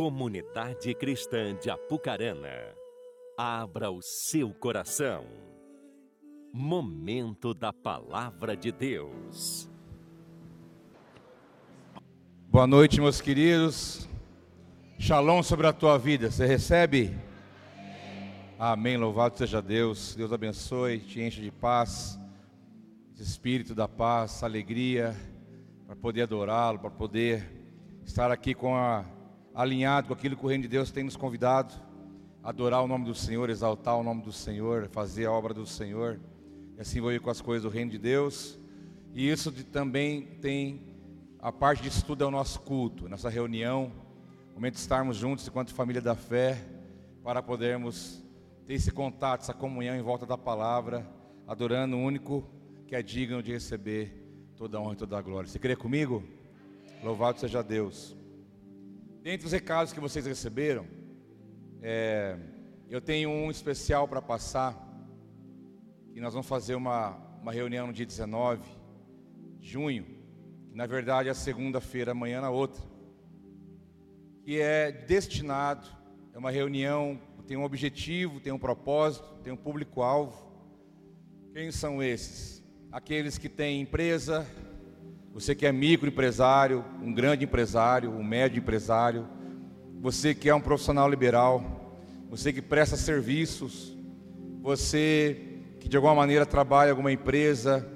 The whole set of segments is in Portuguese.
Comunidade Cristã de Apucarana, abra o seu coração. Momento da Palavra de Deus. Boa noite, meus queridos. Shalom sobre a tua vida. Você recebe? Amém. Louvado seja Deus. Deus abençoe, te enche de paz, de espírito da paz, alegria, para poder adorá-lo, para poder estar aqui com a, alinhado com aquilo que o Reino de Deus tem nos convidado, adorar o nome do Senhor, exaltar o nome do Senhor, fazer a obra do Senhor, e assim ir com as coisas do Reino de Deus. E isso de, também tem a parte de estudo é o nosso culto, nossa reunião, momento de estarmos juntos enquanto família da fé, para podermos ter esse contato, essa comunhão em volta da palavra, adorando o único que é digno de receber toda a honra e toda a glória. Você crê comigo? Louvado seja Deus. Dentre os recados que vocês receberam, é, eu tenho um especial para passar. E nós vamos fazer uma, uma reunião no dia 19 de junho, que na verdade é segunda-feira, amanhã na outra. Que é destinado, é uma reunião, tem um objetivo, tem um propósito, tem um público-alvo. Quem são esses? Aqueles que têm empresa, você que é microempresário, um grande empresário, um médio empresário, você que é um profissional liberal, você que presta serviços, você que de alguma maneira trabalha em alguma empresa,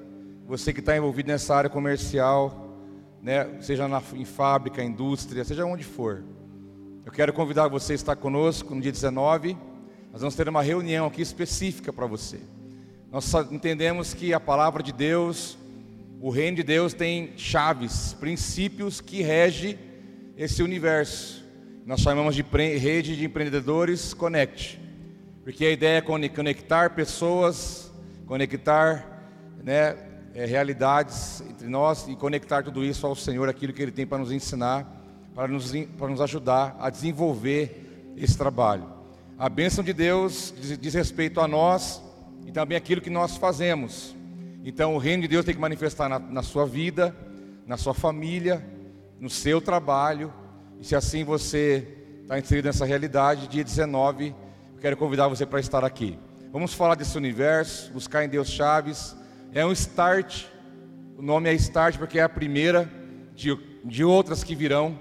você que está envolvido nessa área comercial, né, seja na, em fábrica, indústria, seja onde for. Eu quero convidar você a estar conosco no dia 19. Nós vamos ter uma reunião aqui específica para você. Nós entendemos que a palavra de Deus o reino de Deus tem chaves, princípios que regem esse universo. Nós chamamos de rede de empreendedores Connect, porque a ideia é conectar pessoas, conectar né, é, realidades entre nós e conectar tudo isso ao Senhor, aquilo que Ele tem para nos ensinar, para nos, para nos ajudar a desenvolver esse trabalho. A bênção de Deus diz, diz respeito a nós e também aquilo que nós fazemos. Então o reino de Deus tem que manifestar na, na sua vida, na sua família, no seu trabalho. E se assim você está inserido nessa realidade, dia 19, eu quero convidar você para estar aqui. Vamos falar desse universo, buscar em Deus chaves. É um start, o nome é start porque é a primeira de, de outras que virão,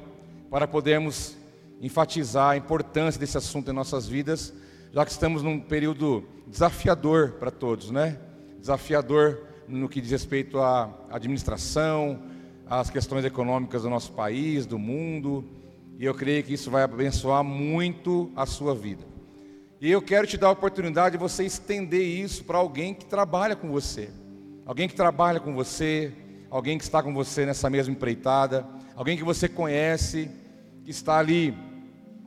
para podermos enfatizar a importância desse assunto em nossas vidas, já que estamos num período desafiador para todos, né? Desafiador no que diz respeito à administração, às questões econômicas do nosso país, do mundo, e eu creio que isso vai abençoar muito a sua vida. E eu quero te dar a oportunidade de você estender isso para alguém que trabalha com você, alguém que trabalha com você, alguém que está com você nessa mesma empreitada, alguém que você conhece, que está ali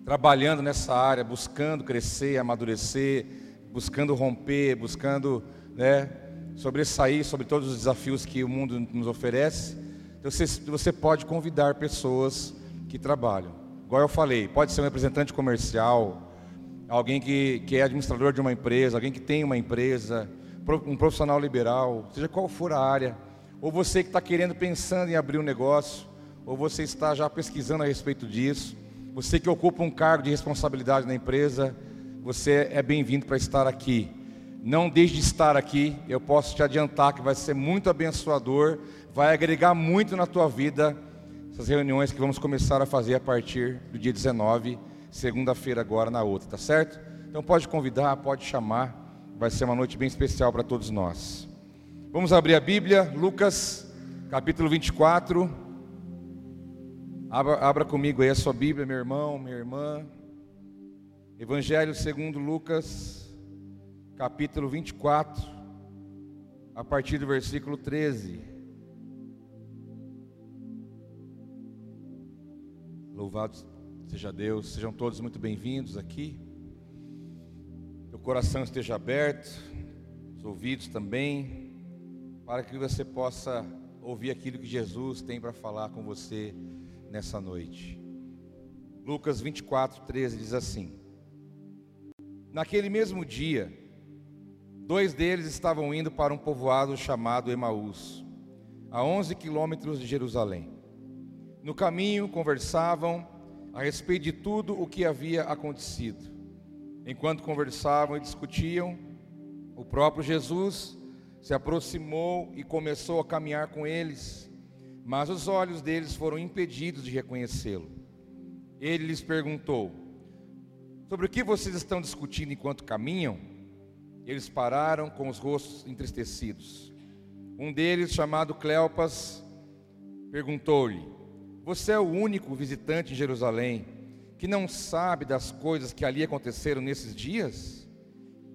trabalhando nessa área, buscando crescer, amadurecer, buscando romper, buscando, né, sobressair sobre todos os desafios que o mundo nos oferece, então você, você pode convidar pessoas que trabalham. Igual eu falei, pode ser um representante comercial, alguém que, que é administrador de uma empresa, alguém que tem uma empresa, um profissional liberal, seja qual for a área, ou você que está querendo, pensando em abrir um negócio, ou você está já pesquisando a respeito disso, você que ocupa um cargo de responsabilidade na empresa, você é bem-vindo para estar aqui não deixe de estar aqui. Eu posso te adiantar que vai ser muito abençoador, vai agregar muito na tua vida essas reuniões que vamos começar a fazer a partir do dia 19, segunda-feira agora na outra, tá certo? Então pode convidar, pode chamar. Vai ser uma noite bem especial para todos nós. Vamos abrir a Bíblia, Lucas, capítulo 24. Abra, abra comigo aí a sua Bíblia, meu irmão, minha irmã. Evangelho segundo Lucas, capítulo 24, a partir do versículo 13. Louvado seja Deus, sejam todos muito bem-vindos aqui. O coração esteja aberto, os ouvidos também, para que você possa ouvir aquilo que Jesus tem para falar com você nessa noite. Lucas 24, 13 diz assim: Naquele mesmo dia, Dois deles estavam indo para um povoado chamado Emaús, a 11 quilômetros de Jerusalém. No caminho conversavam a respeito de tudo o que havia acontecido. Enquanto conversavam e discutiam, o próprio Jesus se aproximou e começou a caminhar com eles, mas os olhos deles foram impedidos de reconhecê-lo. Ele lhes perguntou: Sobre o que vocês estão discutindo enquanto caminham? Eles pararam com os rostos entristecidos. Um deles, chamado Cleopas, perguntou-lhe: Você é o único visitante em Jerusalém que não sabe das coisas que ali aconteceram nesses dias?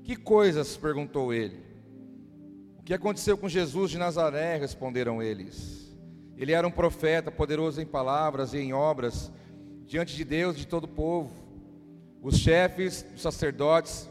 Que coisas? perguntou ele. O que aconteceu com Jesus de Nazaré? responderam eles. Ele era um profeta, poderoso em palavras e em obras, diante de Deus e de todo o povo. Os chefes, os sacerdotes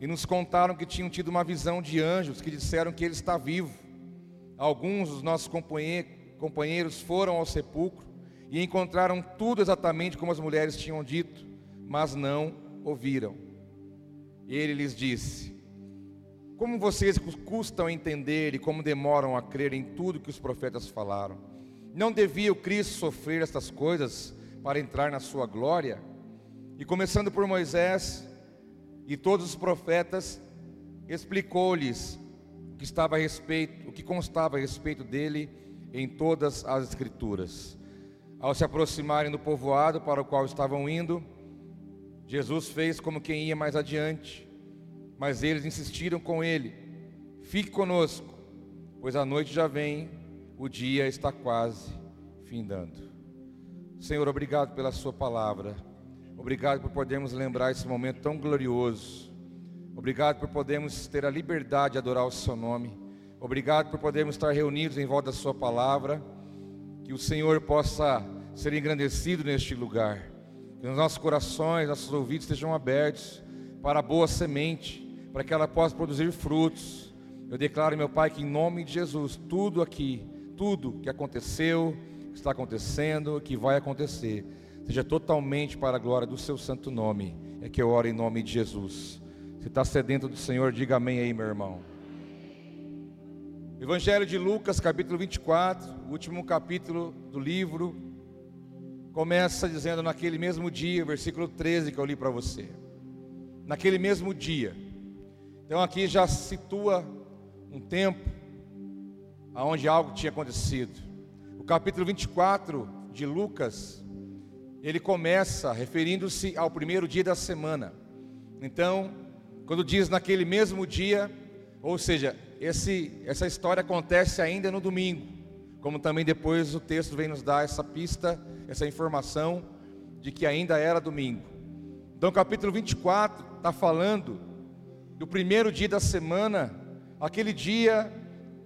e nos contaram que tinham tido uma visão de anjos que disseram que ele está vivo. Alguns dos nossos companheiros foram ao sepulcro e encontraram tudo exatamente como as mulheres tinham dito, mas não ouviram. Ele lhes disse: Como vocês custam a entender e como demoram a crer em tudo que os profetas falaram? Não devia o Cristo sofrer estas coisas para entrar na sua glória? E começando por Moisés, e todos os profetas explicou-lhes o que estava a respeito, o que constava a respeito dele em todas as escrituras. Ao se aproximarem do povoado para o qual estavam indo, Jesus fez como quem ia mais adiante, mas eles insistiram com ele: Fique conosco, pois a noite já vem, o dia está quase findando. Senhor, obrigado pela Sua palavra. Obrigado por podermos lembrar esse momento tão glorioso. Obrigado por podermos ter a liberdade de adorar o Seu nome. Obrigado por podermos estar reunidos em volta da Sua palavra. Que o Senhor possa ser engrandecido neste lugar. Que os nossos corações, nossos ouvidos estejam abertos para a boa semente, para que ela possa produzir frutos. Eu declaro, meu Pai, que em nome de Jesus, tudo aqui, tudo que aconteceu, que está acontecendo, que vai acontecer, seja totalmente para a glória do seu santo nome. É que eu oro em nome de Jesus. Se está sedento do Senhor, diga amém aí, meu irmão. Evangelho de Lucas, capítulo 24, último capítulo do livro, começa dizendo naquele mesmo dia, versículo 13 que eu li para você. Naquele mesmo dia. Então aqui já situa um tempo aonde algo tinha acontecido. O capítulo 24 de Lucas ele começa referindo-se ao primeiro dia da semana. Então, quando diz naquele mesmo dia, ou seja, esse, essa história acontece ainda no domingo, como também depois o texto vem nos dar essa pista, essa informação de que ainda era domingo. Então, capítulo 24 está falando do primeiro dia da semana, aquele dia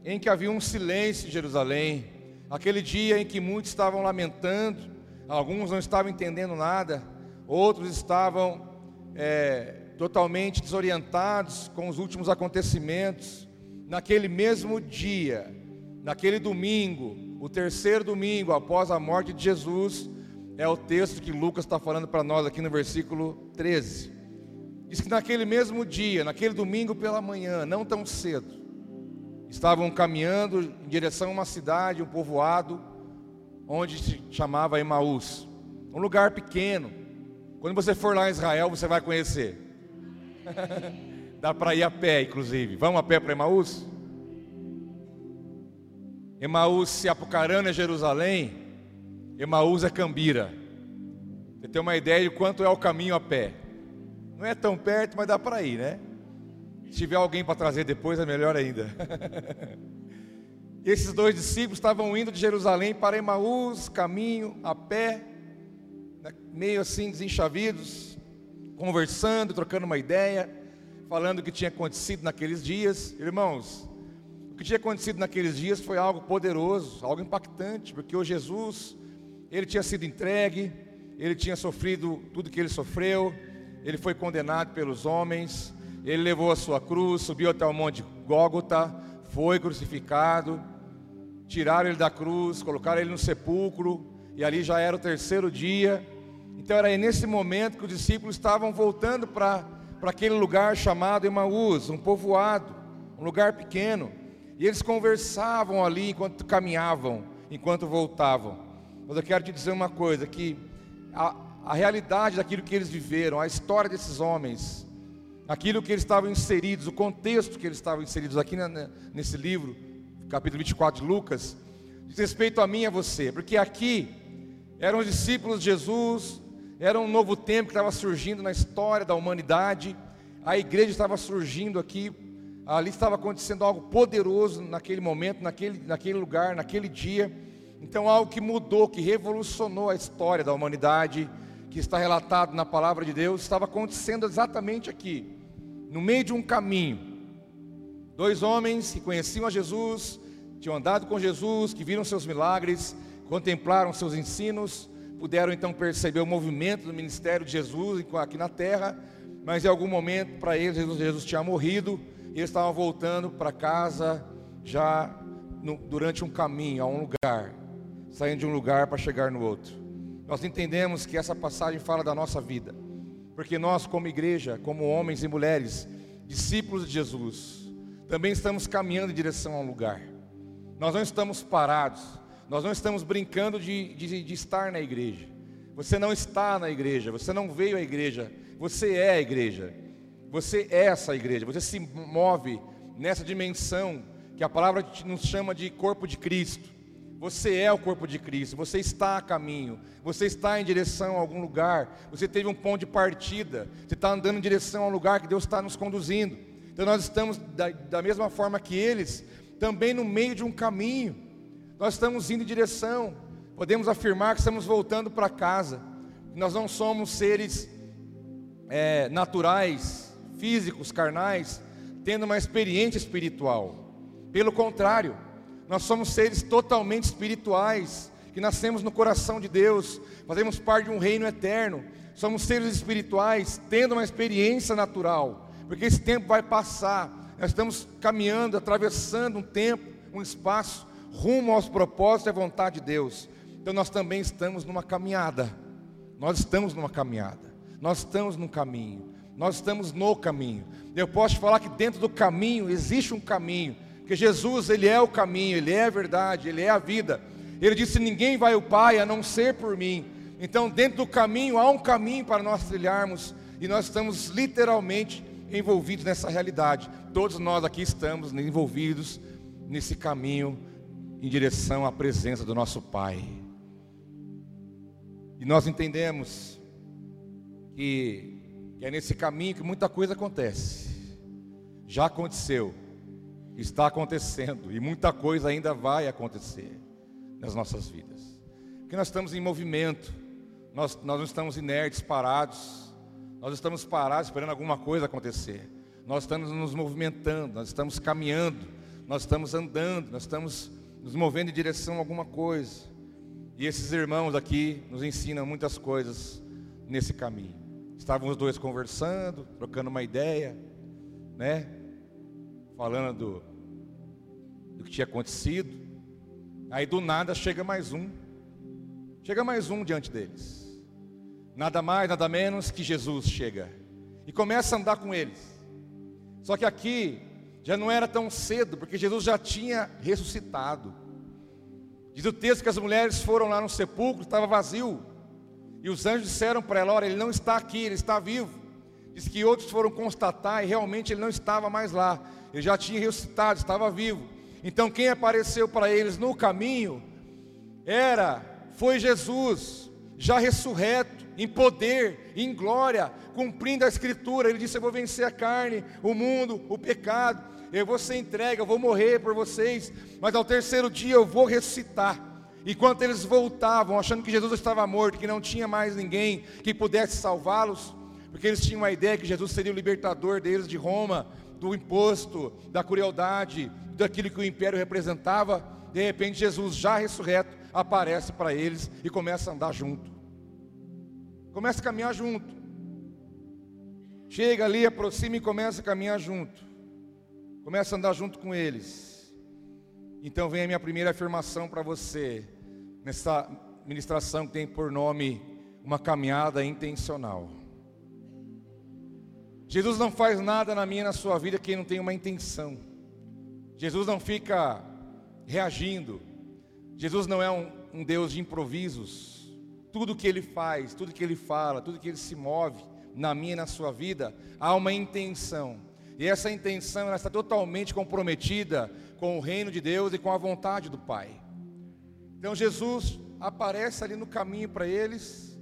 em que havia um silêncio em Jerusalém, aquele dia em que muitos estavam lamentando, Alguns não estavam entendendo nada, outros estavam é, totalmente desorientados com os últimos acontecimentos. Naquele mesmo dia, naquele domingo, o terceiro domingo após a morte de Jesus, é o texto que Lucas está falando para nós aqui no versículo 13. Diz que naquele mesmo dia, naquele domingo pela manhã, não tão cedo, estavam caminhando em direção a uma cidade, um povoado, onde se chamava Emaús. Um lugar pequeno. Quando você for lá em Israel, você vai conhecer. Dá para ir a pé, inclusive. Vamos a pé para Emaús? Emaús, se Apucarana é Jerusalém, Emaús é Cambira. Você tem uma ideia de quanto é o caminho a pé. Não é tão perto, mas dá para ir, né? Se tiver alguém para trazer depois, é melhor ainda. esses dois discípulos estavam indo de Jerusalém para Emaús, caminho, a pé, né, meio assim desenchavidos, conversando, trocando uma ideia, falando o que tinha acontecido naqueles dias. Irmãos, o que tinha acontecido naqueles dias foi algo poderoso, algo impactante, porque o Jesus, ele tinha sido entregue, ele tinha sofrido tudo que ele sofreu, ele foi condenado pelos homens, ele levou a sua cruz, subiu até o monte Gólgota, foi crucificado, tiraram ele da cruz, colocaram ele no sepulcro, e ali já era o terceiro dia. Então era nesse momento que os discípulos estavam voltando para aquele lugar chamado Emaús, um povoado, um lugar pequeno. E eles conversavam ali enquanto caminhavam, enquanto voltavam. Mas eu quero te dizer uma coisa: que a, a realidade daquilo que eles viveram, a história desses homens, aquilo que eles estavam inseridos, o contexto que eles estavam inseridos aqui na, nesse livro, capítulo 24 de Lucas, diz respeito a mim e a você, porque aqui eram os discípulos de Jesus, era um novo tempo que estava surgindo na história da humanidade, a igreja estava surgindo aqui, ali estava acontecendo algo poderoso naquele momento, naquele, naquele lugar, naquele dia. Então, algo que mudou, que revolucionou a história da humanidade, que está relatado na palavra de Deus, estava acontecendo exatamente aqui, no meio de um caminho. Dois homens que conheciam a Jesus, tinham andado com Jesus, que viram seus milagres, contemplaram seus ensinos, puderam então perceber o movimento do ministério de Jesus aqui na terra, mas em algum momento para eles Jesus, Jesus tinha morrido e eles estavam voltando para casa já no, durante um caminho, a um lugar saindo de um lugar para chegar no outro. Nós entendemos que essa passagem fala da nossa vida, porque nós, como igreja, como homens e mulheres, discípulos de Jesus, também estamos caminhando em direção a um lugar. Nós não estamos parados, nós não estamos brincando de, de, de estar na igreja. Você não está na igreja, você não veio à igreja, você é a igreja, você é essa igreja, você se move nessa dimensão que a palavra nos chama de corpo de Cristo. Você é o corpo de Cristo, você está a caminho, você está em direção a algum lugar, você teve um ponto de partida, você está andando em direção ao lugar que Deus está nos conduzindo. Então nós estamos da, da mesma forma que eles, também no meio de um caminho, nós estamos indo em direção, podemos afirmar que estamos voltando para casa, nós não somos seres é, naturais, físicos, carnais, tendo uma experiência espiritual, pelo contrário, nós somos seres totalmente espirituais, que nascemos no coração de Deus, fazemos parte de um reino eterno. Somos seres espirituais, tendo uma experiência natural, porque esse tempo vai passar. Nós estamos caminhando, atravessando um tempo, um espaço, rumo aos propósitos e à vontade de Deus. Então nós também estamos numa caminhada. Nós estamos numa caminhada. Nós estamos num caminho. Nós estamos no caminho. Eu posso falar que dentro do caminho existe um caminho porque Jesus, Ele é o caminho, Ele é a verdade, Ele é a vida. Ele disse: Ninguém vai ao Pai a não ser por mim. Então, dentro do caminho, há um caminho para nós trilharmos, e nós estamos literalmente envolvidos nessa realidade. Todos nós aqui estamos envolvidos nesse caminho em direção à presença do nosso Pai. E nós entendemos que, é nesse caminho que muita coisa acontece. Já aconteceu está acontecendo e muita coisa ainda vai acontecer nas nossas vidas. Porque nós estamos em movimento, nós, nós não estamos inertes, parados, nós estamos parados esperando alguma coisa acontecer. Nós estamos nos movimentando, nós estamos caminhando, nós estamos andando, nós estamos nos movendo em direção a alguma coisa. E esses irmãos aqui nos ensinam muitas coisas nesse caminho. Estavam os dois conversando, trocando uma ideia, né? falando do, do que tinha acontecido. Aí do nada chega mais um. Chega mais um diante deles. Nada mais, nada menos que Jesus chega. E começa a andar com eles. Só que aqui já não era tão cedo, porque Jesus já tinha ressuscitado. Diz o texto que as mulheres foram lá no sepulcro, estava vazio. E os anjos disseram para ela: Olha, ele não está aqui, ele está vivo. Diz que outros foram constatar e realmente ele não estava mais lá ele já tinha ressuscitado, estava vivo. Então quem apareceu para eles no caminho era, foi Jesus, já ressurreto, em poder, em glória, cumprindo a escritura. Ele disse: Eu vou vencer a carne, o mundo, o pecado. Eu vou ser entregue, eu vou morrer por vocês, mas ao terceiro dia eu vou ressuscitar. Enquanto eles voltavam, achando que Jesus estava morto, que não tinha mais ninguém que pudesse salvá-los, porque eles tinham a ideia que Jesus seria o libertador deles de Roma, do imposto, da crueldade, daquilo que o império representava, de repente Jesus, já ressurreto, aparece para eles e começa a andar junto. Começa a caminhar junto. Chega ali, aproxima e começa a caminhar junto. Começa a andar junto com eles. Então vem a minha primeira afirmação para você, nessa ministração que tem por nome uma caminhada intencional. Jesus não faz nada na minha e na sua vida que não tem uma intenção. Jesus não fica reagindo. Jesus não é um, um Deus de improvisos. Tudo que ele faz, tudo que ele fala, tudo que ele se move na minha e na sua vida, há uma intenção. E essa intenção ela está totalmente comprometida com o reino de Deus e com a vontade do Pai. Então Jesus aparece ali no caminho para eles.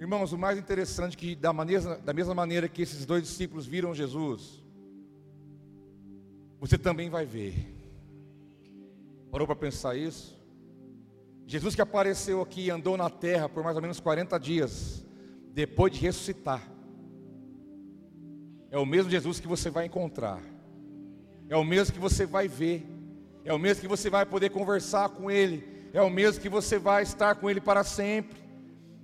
Irmãos, o mais interessante é que da, maneira, da mesma maneira que esses dois discípulos viram Jesus, você também vai ver. Parou para pensar isso? Jesus que apareceu aqui e andou na terra por mais ou menos 40 dias, depois de ressuscitar. É o mesmo Jesus que você vai encontrar. É o mesmo que você vai ver. É o mesmo que você vai poder conversar com Ele. É o mesmo que você vai estar com Ele para sempre.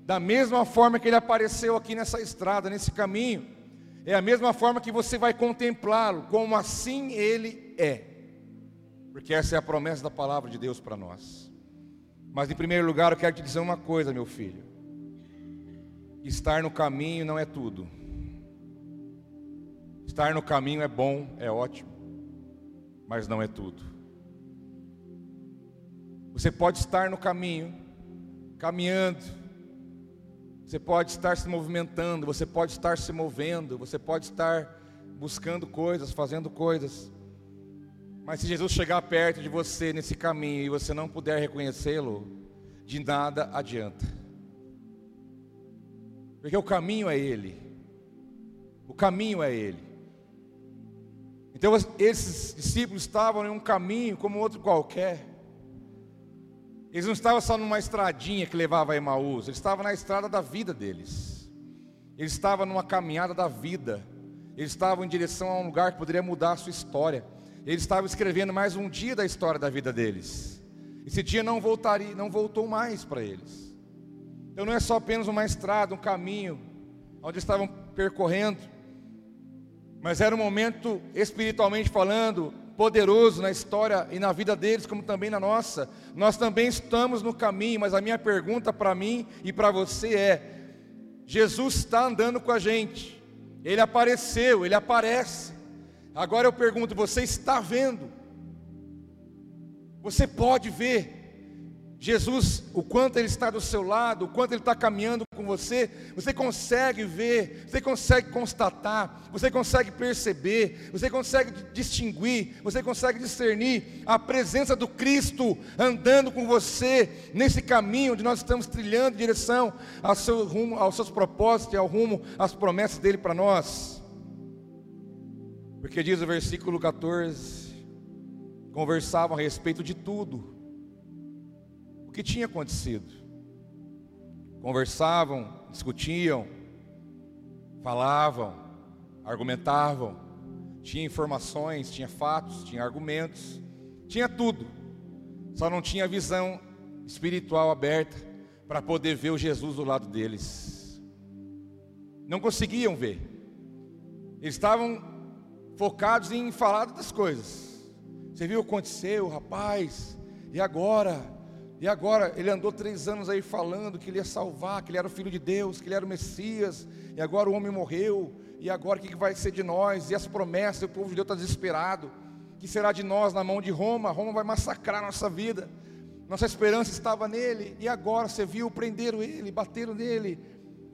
Da mesma forma que Ele apareceu aqui nessa estrada, nesse caminho. É a mesma forma que você vai contemplá-lo, como assim ele é. Porque essa é a promessa da palavra de Deus para nós. Mas em primeiro lugar, eu quero te dizer uma coisa, meu filho. Estar no caminho não é tudo. Estar no caminho é bom, é ótimo, mas não é tudo. Você pode estar no caminho, caminhando, você pode estar se movimentando, você pode estar se movendo, você pode estar buscando coisas, fazendo coisas. Mas se Jesus chegar perto de você nesse caminho e você não puder reconhecê-lo, de nada adianta. Porque o caminho é Ele. O caminho é Ele. Então esses discípulos estavam em um caminho como outro qualquer. Eles não estavam só numa estradinha que levava a Emaús, eles estavam na estrada da vida deles. Eles estavam numa caminhada da vida. Eles estavam em direção a um lugar que poderia mudar a sua história. Eles estavam escrevendo mais um dia da história da vida deles. Esse dia não voltaria, não voltou mais para eles. Então não é só apenas uma estrada, um caminho onde estavam percorrendo, mas era um momento espiritualmente falando, poderoso na história e na vida deles, como também na nossa. Nós também estamos no caminho, mas a minha pergunta para mim e para você é: Jesus está andando com a gente, ele apareceu, ele aparece. Agora eu pergunto: você está vendo? Você pode ver? Jesus, o quanto Ele está do seu lado, o quanto Ele está caminhando com você, você consegue ver, você consegue constatar, você consegue perceber, você consegue distinguir, você consegue discernir a presença do Cristo andando com você nesse caminho onde nós estamos trilhando em direção ao seu rumo, aos seus propósitos e ao rumo às promessas dele para nós. Porque diz o versículo 14: conversavam a respeito de tudo o que tinha acontecido. Conversavam, discutiam, falavam, argumentavam, tinha informações, tinha fatos, tinha argumentos, tinha tudo. Só não tinha visão espiritual aberta para poder ver o Jesus do lado deles. Não conseguiam ver. Eles estavam focados em falar das coisas. Você viu o que aconteceu, rapaz? E agora? E agora ele andou três anos aí falando que ele ia salvar, que ele era o filho de Deus, que ele era o Messias. E agora o homem morreu. E agora o que vai ser de nós? E as promessas, o povo de Deus está desesperado. Que será de nós na mão de Roma? Roma vai massacrar a nossa vida. Nossa esperança estava nele. E agora você viu, prenderam ele, bateram nele,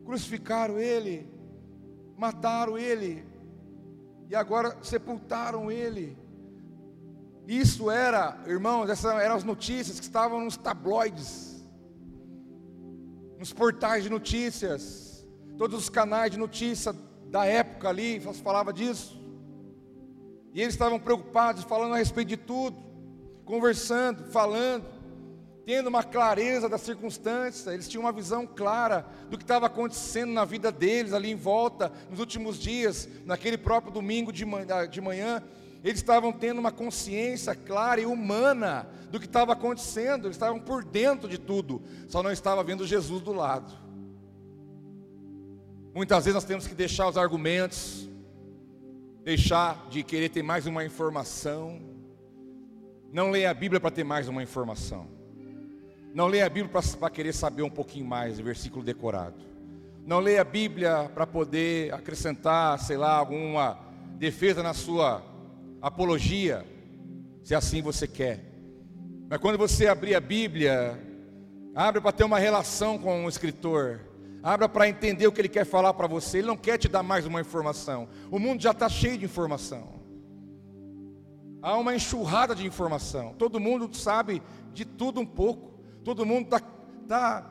crucificaram ele, mataram ele. E agora sepultaram ele. Isso era, irmãos, essas eram as notícias que estavam nos tabloides, nos portais de notícias, todos os canais de notícia da época ali, falava disso. E eles estavam preocupados, falando a respeito de tudo, conversando, falando, tendo uma clareza da circunstância, eles tinham uma visão clara do que estava acontecendo na vida deles ali em volta, nos últimos dias, naquele próprio domingo de manhã, de manhã eles estavam tendo uma consciência clara e humana do que estava acontecendo, eles estavam por dentro de tudo, só não estava vendo Jesus do lado. Muitas vezes nós temos que deixar os argumentos, deixar de querer ter mais uma informação. Não leia a Bíblia para ter mais uma informação. Não leia a Bíblia para querer saber um pouquinho mais, versículo decorado. Não leia a Bíblia para poder acrescentar, sei lá, alguma defesa na sua apologia, se assim você quer. Mas quando você abrir a Bíblia, abra para ter uma relação com o escritor, abra para entender o que ele quer falar para você. Ele não quer te dar mais uma informação. O mundo já está cheio de informação. Há uma enxurrada de informação. Todo mundo sabe de tudo um pouco. Todo mundo está tá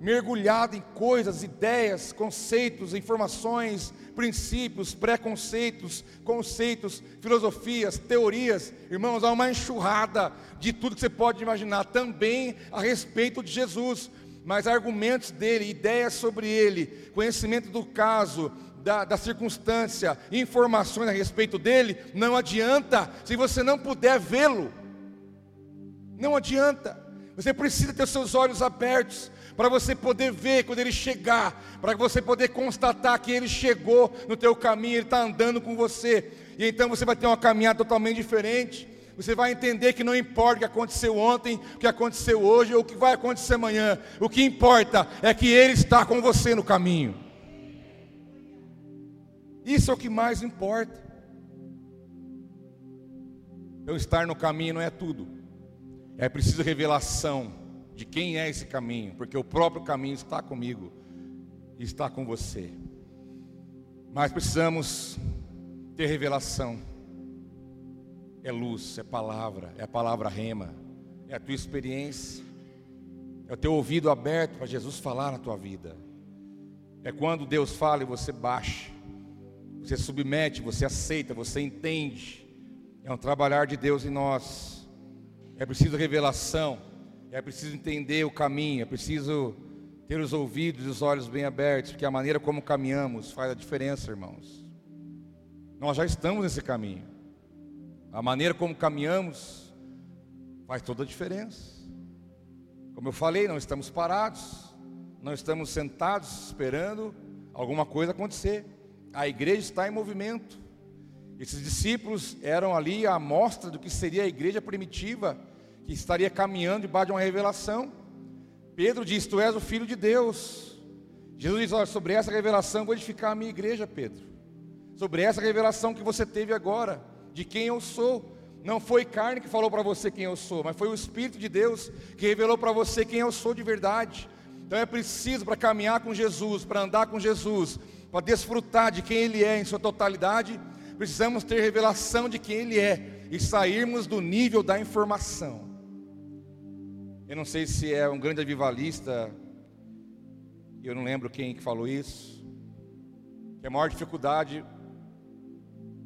mergulhado em coisas, ideias, conceitos, informações, princípios, preconceitos, conceitos, filosofias, teorias. Irmãos, há uma enxurrada de tudo que você pode imaginar, também a respeito de Jesus, mas argumentos dele, ideias sobre ele, conhecimento do caso, da, da, circunstância, informações a respeito dele, não adianta se você não puder vê-lo. Não adianta. Você precisa ter seus olhos abertos para você poder ver quando ele chegar, para você poder constatar que ele chegou no teu caminho, ele está andando com você, e então você vai ter uma caminhada totalmente diferente. Você vai entender que não importa o que aconteceu ontem, o que aconteceu hoje ou o que vai acontecer amanhã. O que importa é que Ele está com você no caminho. Isso é o que mais importa. Eu estar no caminho não é tudo. É preciso revelação de quem é esse caminho, porque o próprio caminho está comigo está com você. Mas precisamos ter revelação. É luz, é palavra, é a palavra rema, é a tua experiência, é o teu ouvido aberto para Jesus falar na tua vida. É quando Deus fala e você baixa, você submete, você aceita, você entende. É um trabalhar de Deus em nós. É preciso revelação. É preciso entender o caminho, é preciso ter os ouvidos e os olhos bem abertos, porque a maneira como caminhamos faz a diferença, irmãos. Nós já estamos nesse caminho. A maneira como caminhamos faz toda a diferença. Como eu falei, não estamos parados, não estamos sentados esperando alguma coisa acontecer. A igreja está em movimento. Esses discípulos eram ali a amostra do que seria a igreja primitiva que estaria caminhando debaixo de uma revelação. Pedro diz: Tu és o filho de Deus. Jesus diz: Olha, sobre essa revelação vou edificar a minha igreja, Pedro. Sobre essa revelação que você teve agora, de quem eu sou. Não foi carne que falou para você quem eu sou, mas foi o Espírito de Deus que revelou para você quem eu sou de verdade. Então é preciso para caminhar com Jesus, para andar com Jesus, para desfrutar de quem Ele é em sua totalidade, precisamos ter revelação de quem Ele é e sairmos do nível da informação. Eu não sei se é um grande avivalista, eu não lembro quem que falou isso, que a maior dificuldade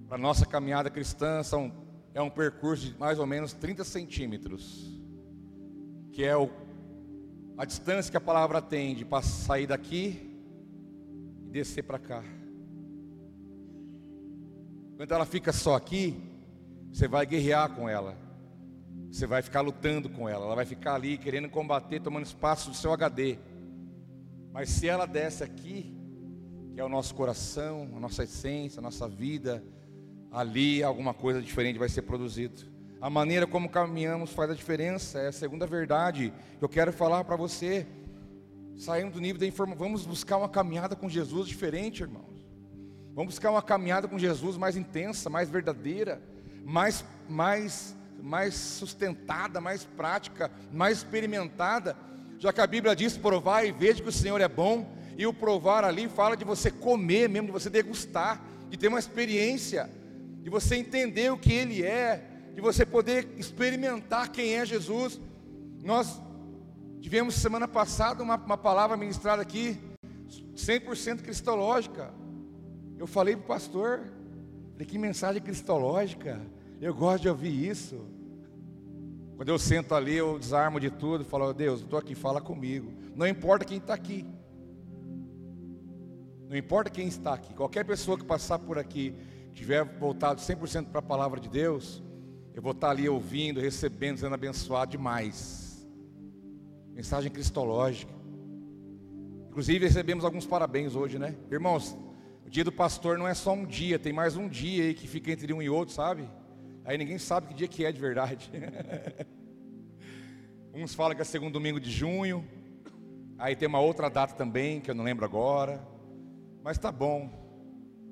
para a nossa caminhada cristã são, é um percurso de mais ou menos 30 centímetros, que é o, a distância que a palavra tem de sair daqui e descer para cá. Quando ela fica só aqui, você vai guerrear com ela. Você vai ficar lutando com ela, ela vai ficar ali querendo combater, tomando espaço do seu HD. Mas se ela desce aqui, que é o nosso coração, a nossa essência, a nossa vida, ali alguma coisa diferente vai ser produzido. A maneira como caminhamos faz a diferença, é a segunda verdade que eu quero falar para você. Saímos do nível da informação, vamos buscar uma caminhada com Jesus diferente, irmãos. Vamos buscar uma caminhada com Jesus mais intensa, mais verdadeira, mais mais mais sustentada, mais prática, mais experimentada, já que a Bíblia diz: provar e veja que o Senhor é bom, e o provar ali fala de você comer mesmo, de você degustar, de ter uma experiência, de você entender o que Ele é, de você poder experimentar quem é Jesus. Nós tivemos semana passada uma, uma palavra ministrada aqui, 100% cristológica. Eu falei para o pastor, falei, que mensagem cristológica. Eu gosto de ouvir isso. Quando eu sento ali, eu desarmo de tudo e falo, Deus, estou aqui, fala comigo. Não importa quem está aqui. Não importa quem está aqui. Qualquer pessoa que passar por aqui, tiver voltado 100% para a palavra de Deus, eu vou estar ali ouvindo, recebendo, sendo abençoado demais. Mensagem cristológica. Inclusive recebemos alguns parabéns hoje, né? Irmãos, o dia do pastor não é só um dia, tem mais um dia aí que fica entre um e outro, sabe? Aí ninguém sabe que dia que é de verdade. Uns falam que é segundo domingo de junho. Aí tem uma outra data também, que eu não lembro agora. Mas tá bom.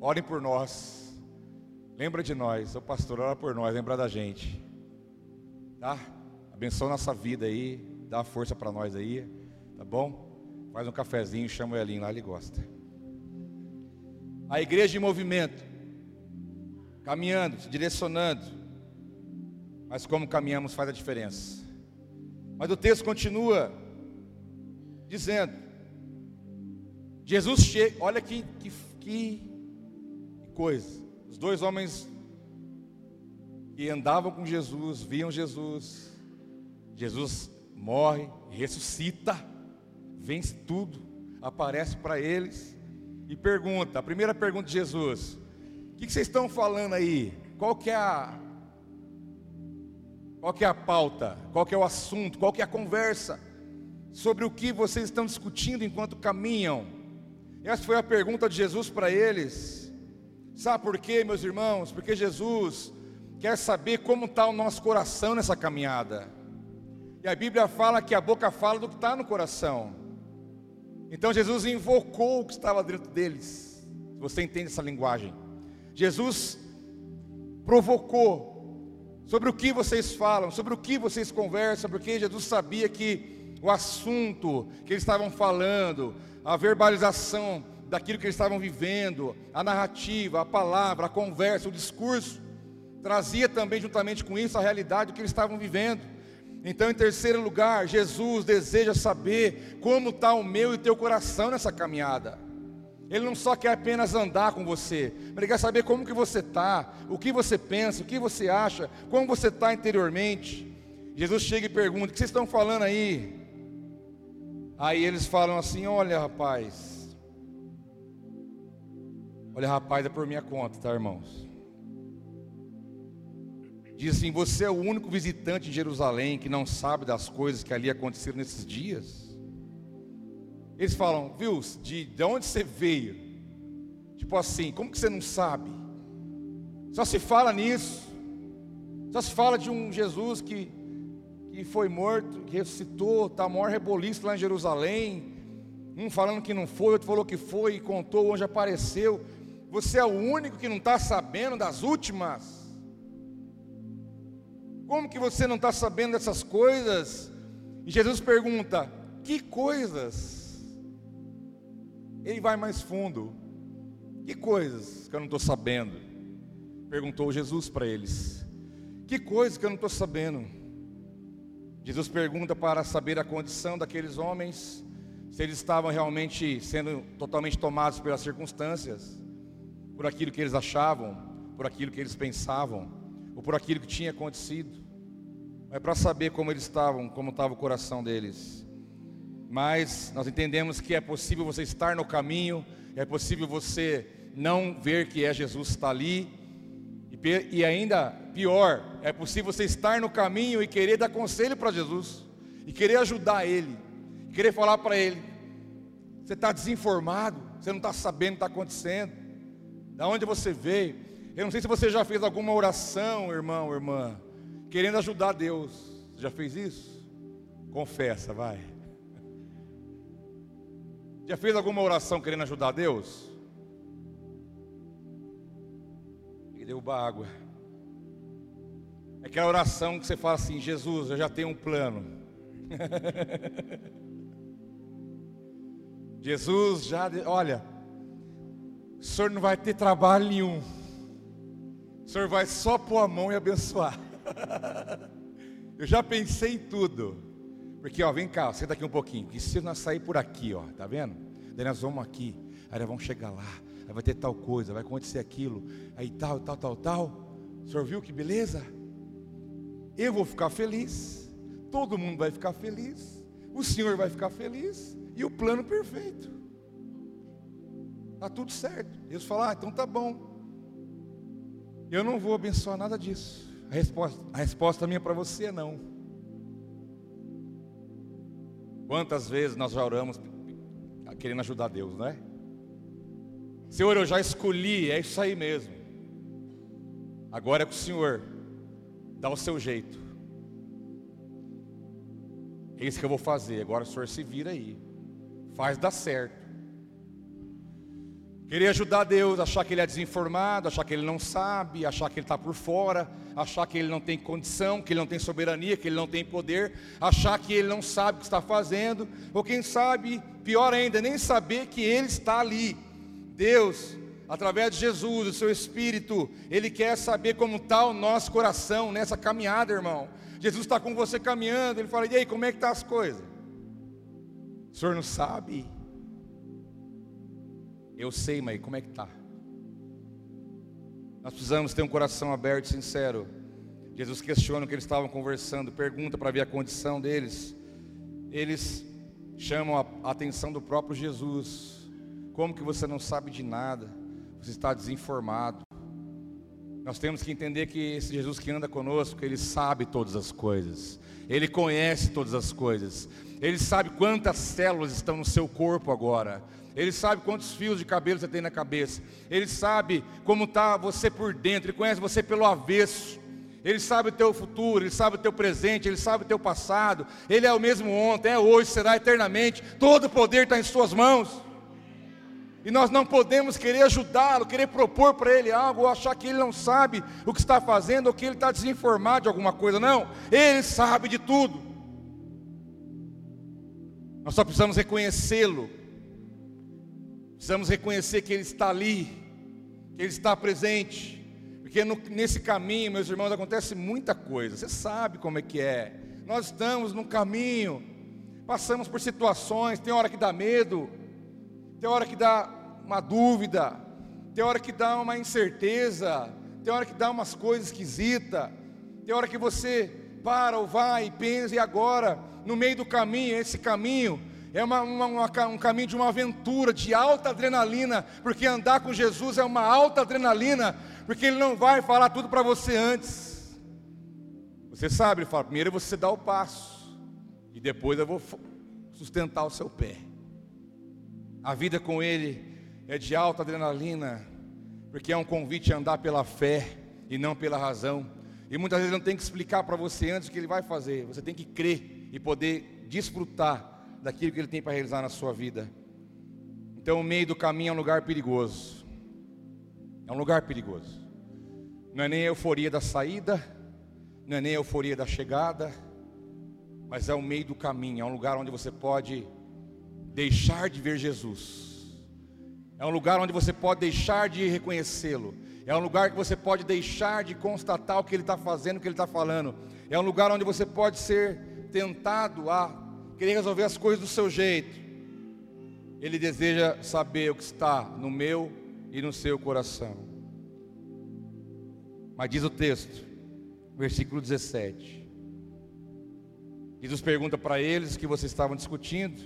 Orem por nós. Lembra de nós. O pastor ora por nós, lembra da gente. Tá? Abençoa nossa vida aí. Dá força para nós aí. Tá bom? Faz um cafezinho, chama o Elinho lá, ele gosta. A igreja em movimento. Caminhando, se direcionando. Mas como caminhamos faz a diferença. Mas o texto continua dizendo: Jesus chega, olha que, que, que coisa. Os dois homens que andavam com Jesus, viam Jesus, Jesus morre, ressuscita, vence tudo, aparece para eles e pergunta, a primeira pergunta de Jesus: O que, que vocês estão falando aí? Qual que é a qual que é a pauta? Qual que é o assunto? Qual que é a conversa? Sobre o que vocês estão discutindo enquanto caminham? Essa foi a pergunta de Jesus para eles. Sabe por quê, meus irmãos? Porque Jesus quer saber como está o nosso coração nessa caminhada. E a Bíblia fala que a boca fala do que está no coração. Então Jesus invocou o que estava dentro deles. Você entende essa linguagem? Jesus provocou sobre o que vocês falam, sobre o que vocês conversam, porque Jesus sabia que o assunto que eles estavam falando, a verbalização daquilo que eles estavam vivendo, a narrativa, a palavra, a conversa, o discurso, trazia também juntamente com isso a realidade do que eles estavam vivendo. Então, em terceiro lugar, Jesus deseja saber como está o meu e teu coração nessa caminhada. Ele não só quer apenas andar com você, mas ele quer saber como que você está, o que você pensa, o que você acha, como você está interiormente. Jesus chega e pergunta: O que vocês estão falando aí? Aí eles falam assim: Olha, rapaz, olha, rapaz, é por minha conta, tá, irmãos? Diz assim: Você é o único visitante em Jerusalém que não sabe das coisas que ali aconteceram nesses dias? Eles falam, viu, de, de onde você veio? Tipo assim, como que você não sabe? Só se fala nisso. Só se fala de um Jesus que, que foi morto, que ressuscitou, está maior reboliço lá em Jerusalém. Um falando que não foi, outro falou que foi e contou onde apareceu. Você é o único que não está sabendo das últimas. Como que você não está sabendo dessas coisas? E Jesus pergunta: que coisas? Ele vai mais fundo. Que coisas que eu não estou sabendo? Perguntou Jesus para eles. Que coisas que eu não estou sabendo? Jesus pergunta para saber a condição daqueles homens, se eles estavam realmente sendo totalmente tomados pelas circunstâncias, por aquilo que eles achavam, por aquilo que eles pensavam, ou por aquilo que tinha acontecido. É para saber como eles estavam, como estava o coração deles mas nós entendemos que é possível você estar no caminho, é possível você não ver que é Jesus está ali, e, e ainda pior, é possível você estar no caminho e querer dar conselho para Jesus, e querer ajudar Ele, querer falar para Ele: você está desinformado, você não está sabendo o que está acontecendo, da onde você veio. Eu não sei se você já fez alguma oração, irmão, irmã, querendo ajudar Deus. Você já fez isso? Confessa, vai. Já fez alguma oração querendo ajudar Deus? E derrubar água. É aquela oração que você fala assim: Jesus, eu já tenho um plano. Jesus já, olha, o senhor não vai ter trabalho nenhum. O senhor vai só pôr a mão e abençoar. eu já pensei em tudo. Porque, ó, vem cá, senta aqui um pouquinho. Que se nós sair por aqui, ó, tá vendo? Daí nós vamos aqui, aí nós vamos chegar lá, aí vai ter tal coisa, vai acontecer aquilo, aí tal, tal, tal, tal. O senhor viu que beleza? Eu vou ficar feliz, todo mundo vai ficar feliz, o senhor vai ficar feliz, e o plano perfeito. Está tudo certo. Eles falam, ah, então tá bom. Eu não vou abençoar nada disso. A resposta, a resposta minha para você é não. Quantas vezes nós já oramos querendo ajudar Deus, não é? Senhor, eu já escolhi, é isso aí mesmo. Agora é com o Senhor, dá o seu jeito. É isso que eu vou fazer. Agora o Senhor se vira aí, faz dar certo. Querer ajudar Deus, achar que Ele é desinformado, achar que Ele não sabe, achar que Ele está por fora, achar que Ele não tem condição, que Ele não tem soberania, que Ele não tem poder, achar que Ele não sabe o que está fazendo, ou quem sabe, pior ainda, nem saber que Ele está ali. Deus, através de Jesus, o Seu Espírito, Ele quer saber como está o nosso coração nessa caminhada, irmão. Jesus está com você caminhando, Ele fala: e aí, como é que estão tá as coisas? O Senhor não sabe. Eu sei, mas como é que está? Nós precisamos ter um coração aberto e sincero. Jesus questiona o que eles estavam conversando, pergunta para ver a condição deles. Eles chamam a atenção do próprio Jesus. Como que você não sabe de nada? Você está desinformado. Nós temos que entender que esse Jesus que anda conosco, ele sabe todas as coisas. Ele conhece todas as coisas. Ele sabe quantas células estão no seu corpo agora. Ele sabe quantos fios de cabelo você tem na cabeça. Ele sabe como está você por dentro. Ele conhece você pelo avesso. Ele sabe o teu futuro, Ele sabe o teu presente, Ele sabe o teu passado. Ele é o mesmo ontem, é hoje, será eternamente. Todo o poder está em Suas mãos. E nós não podemos querer ajudá-lo, querer propor para ele algo, ou achar que ele não sabe o que está fazendo, ou que ele está desinformado de alguma coisa. Não, ele sabe de tudo. Nós só precisamos reconhecê-lo Precisamos reconhecer que Ele está ali, que Ele está presente, porque no, nesse caminho, meus irmãos, acontece muita coisa. Você sabe como é que é. Nós estamos no caminho, passamos por situações. Tem hora que dá medo, tem hora que dá uma dúvida, tem hora que dá uma incerteza, tem hora que dá umas coisas esquisitas, tem hora que você para ou vai e pensa, e agora, no meio do caminho, esse caminho é uma, uma, uma, um caminho de uma aventura, de alta adrenalina, porque andar com Jesus é uma alta adrenalina, porque Ele não vai falar tudo para você antes. Você sabe, Ele fala: primeiro você dá o passo, e depois eu vou sustentar o seu pé. A vida com Ele é de alta adrenalina, porque é um convite a andar pela fé e não pela razão. E muitas vezes não tem que explicar para você antes o que Ele vai fazer, você tem que crer e poder desfrutar daquilo que Ele tem para realizar na sua vida. Então, o meio do caminho é um lugar perigoso. É um lugar perigoso. Não é nem a euforia da saída, não é nem a euforia da chegada, mas é o meio do caminho. É um lugar onde você pode deixar de ver Jesus. É um lugar onde você pode deixar de reconhecê-lo. É um lugar que você pode deixar de constatar o que ele está fazendo, o que ele está falando. É um lugar onde você pode ser tentado a querer resolver as coisas do seu jeito. Ele deseja saber o que está no meu e no seu coração. Mas diz o texto, versículo 17. Jesus pergunta para eles que vocês estavam discutindo.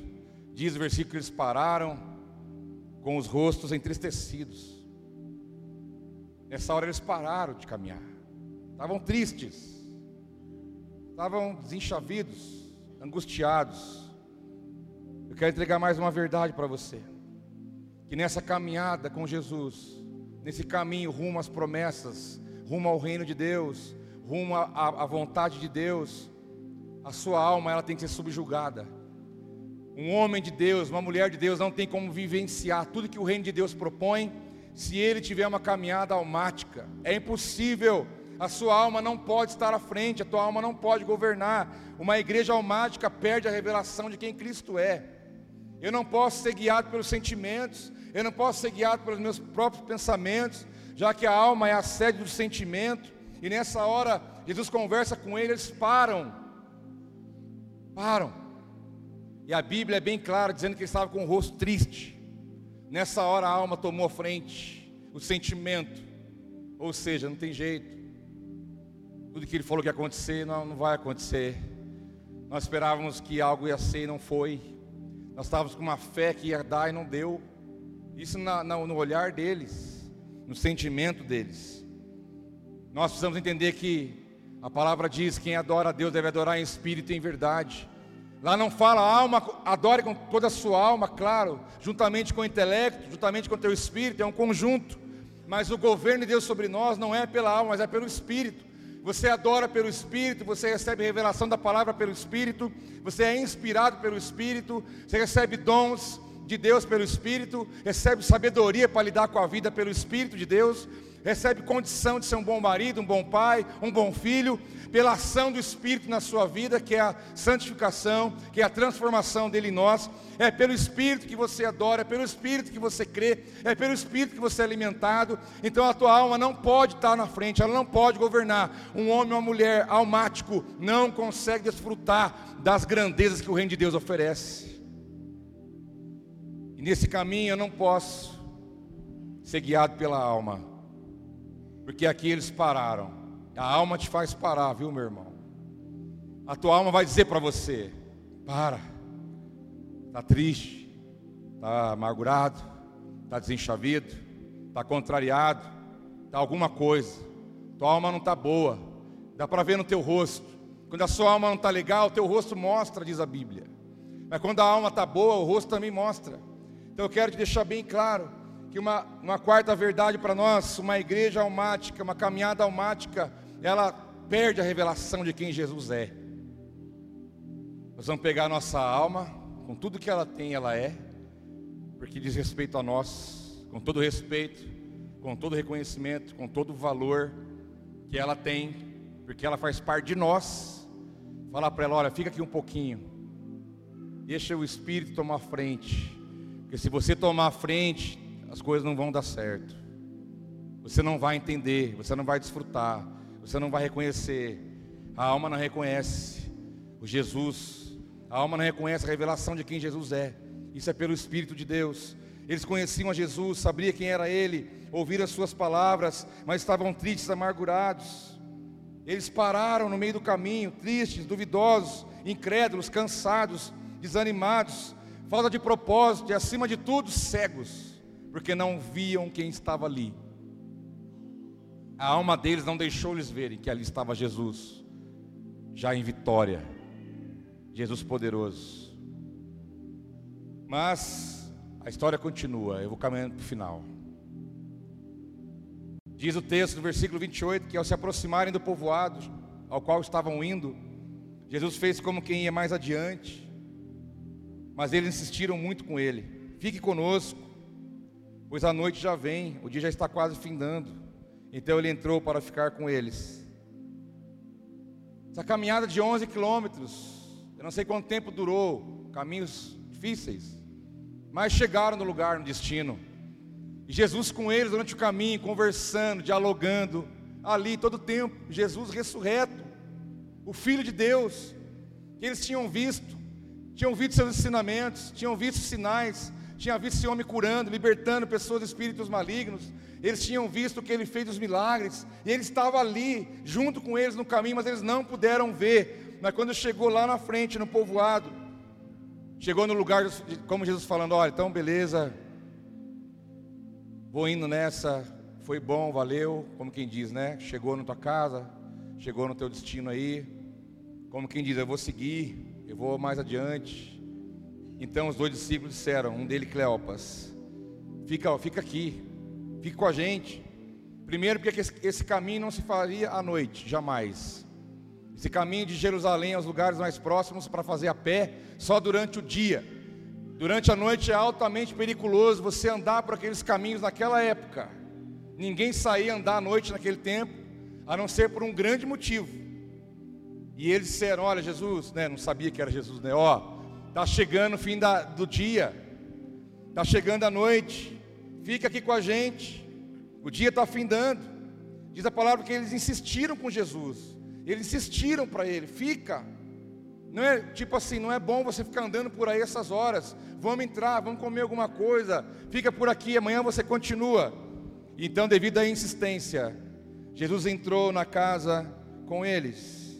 Diz o versículo que eles pararam com os rostos entristecidos. Nessa hora eles pararam de caminhar. Estavam tristes. Estavam desenchavidos angustiados. Eu quero entregar mais uma verdade para você. Que nessa caminhada com Jesus, nesse caminho rumo às promessas, rumo ao reino de Deus, rumo à, vontade de Deus, a sua alma ela tem que ser subjugada. Um homem de Deus, uma mulher de Deus não tem como vivenciar tudo que o reino de Deus propõe se ele tiver uma caminhada almática. É impossível a sua alma não pode estar à frente, a tua alma não pode governar. Uma igreja almática perde a revelação de quem Cristo é. Eu não posso ser guiado pelos sentimentos, eu não posso ser guiado pelos meus próprios pensamentos, já que a alma é a sede do sentimento, e nessa hora Jesus conversa com eles, eles param. Param. E a Bíblia é bem clara, dizendo que eles estavam com o rosto triste. Nessa hora a alma tomou a frente, o sentimento. Ou seja, não tem jeito. Tudo que ele falou que ia acontecer, não, não vai acontecer. Nós esperávamos que algo ia ser e não foi. Nós estávamos com uma fé que ia dar e não deu. Isso na, na, no olhar deles, no sentimento deles. Nós precisamos entender que a palavra diz: quem adora a Deus deve adorar em espírito e em verdade. Lá não fala alma, adore com toda a sua alma, claro, juntamente com o intelecto, juntamente com o teu espírito, é um conjunto. Mas o governo de Deus sobre nós não é pela alma, mas é pelo espírito. Você adora pelo espírito, você recebe revelação da palavra pelo espírito, você é inspirado pelo espírito, você recebe dons de Deus pelo espírito, recebe sabedoria para lidar com a vida pelo espírito de Deus recebe condição de ser um bom marido, um bom pai, um bom filho, pela ação do Espírito na sua vida, que é a santificação, que é a transformação dele em nós. É pelo Espírito que você adora, é pelo Espírito que você crê, é pelo Espírito que você é alimentado. Então a tua alma não pode estar na frente, ela não pode governar. Um homem ou uma mulher almático não consegue desfrutar das grandezas que o reino de Deus oferece. E nesse caminho eu não posso ser guiado pela alma porque aqui eles pararam. A alma te faz parar, viu, meu irmão? A tua alma vai dizer para você: para, está triste, está amargurado, está desenchavido, está contrariado, está alguma coisa. Tua alma não está boa, dá para ver no teu rosto. Quando a sua alma não está legal, o teu rosto mostra, diz a Bíblia. Mas quando a alma está boa, o rosto também mostra. Então eu quero te deixar bem claro que uma, uma quarta verdade para nós, uma igreja almática, uma caminhada almática, ela perde a revelação de quem Jesus é. Nós vamos pegar a nossa alma, com tudo que ela tem, ela é, porque diz respeito a nós, com todo respeito, com todo reconhecimento, com todo valor que ela tem, porque ela faz parte de nós. Falar para ela: olha, fica aqui um pouquinho, deixa o Espírito tomar frente, porque se você tomar frente, as coisas não vão dar certo. Você não vai entender, você não vai desfrutar, você não vai reconhecer. A alma não reconhece o Jesus, a alma não reconhece a revelação de quem Jesus é. Isso é pelo Espírito de Deus. Eles conheciam a Jesus, sabiam quem era Ele, ouviram as Suas palavras, mas estavam tristes, amargurados. Eles pararam no meio do caminho, tristes, duvidosos, incrédulos, cansados, desanimados, falta de propósito e, acima de tudo, cegos porque não viam quem estava ali. A alma deles não deixou eles verem que ali estava Jesus, já em vitória, Jesus poderoso. Mas a história continua, eu vou caminhando para o final. Diz o texto do versículo 28 que ao se aproximarem do povoado ao qual estavam indo, Jesus fez como quem ia mais adiante, mas eles insistiram muito com ele: fique conosco, pois a noite já vem, o dia já está quase findando. Então ele entrou para ficar com eles. Essa caminhada de 11 quilômetros, eu não sei quanto tempo durou, caminhos difíceis, mas chegaram no lugar, no destino. E Jesus com eles durante o caminho, conversando, dialogando, ali todo o tempo, Jesus ressurreto, o Filho de Deus, que eles tinham visto, tinham visto seus ensinamentos, tinham visto sinais, tinha visto esse homem curando, libertando pessoas de espíritos malignos. Eles tinham visto que ele fez os milagres. E ele estava ali, junto com eles no caminho, mas eles não puderam ver. Mas quando chegou lá na frente, no povoado, chegou no lugar, como Jesus falando: Olha, então beleza, vou indo nessa, foi bom, valeu. Como quem diz, né? Chegou na tua casa, chegou no teu destino aí. Como quem diz, eu vou seguir, eu vou mais adiante. Então os dois discípulos disseram, um dele Cleopas, fica, fica aqui, fica com a gente. Primeiro porque esse, caminho não se faria à noite, jamais. Esse caminho de Jerusalém aos lugares mais próximos para fazer a pé, só durante o dia. Durante a noite é altamente perigoso você andar por aqueles caminhos naquela época. Ninguém saía andar à noite naquele tempo, a não ser por um grande motivo. E eles disseram: Olha, Jesus, né, não sabia que era Jesus, né? Ó, Está chegando o fim da, do dia, está chegando a noite, fica aqui com a gente, o dia está findando. Diz a palavra que eles insistiram com Jesus, eles insistiram para ele, fica. Não é tipo assim, não é bom você ficar andando por aí essas horas. Vamos entrar, vamos comer alguma coisa. Fica por aqui, amanhã você continua. Então, devido à insistência, Jesus entrou na casa com eles.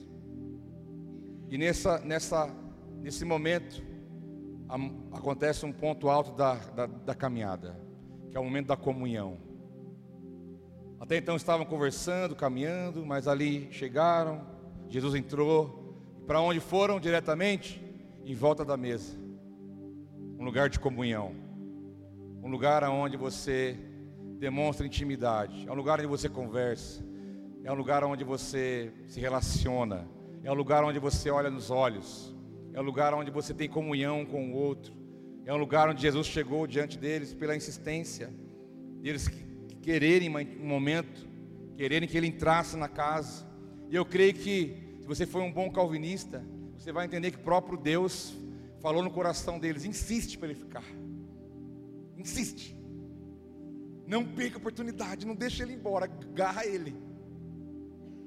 E nessa, nessa nesse momento, acontece um ponto alto da, da, da caminhada, que é o momento da comunhão. Até então estavam conversando, caminhando, mas ali chegaram, Jesus entrou. Para onde foram diretamente? em volta da mesa. Um lugar de comunhão. Um lugar onde você demonstra intimidade. É um lugar onde você conversa. É um lugar onde você se relaciona. É um lugar onde você olha nos olhos. É um lugar onde você tem comunhão com o outro. É um lugar onde Jesus chegou diante deles pela insistência. Eles quererem um momento, quererem que ele entrasse na casa. E eu creio que, se você for um bom calvinista, você vai entender que o próprio Deus falou no coração deles: insiste para ele ficar. Insiste. Não perca a oportunidade, não deixe ele embora, agarra ele.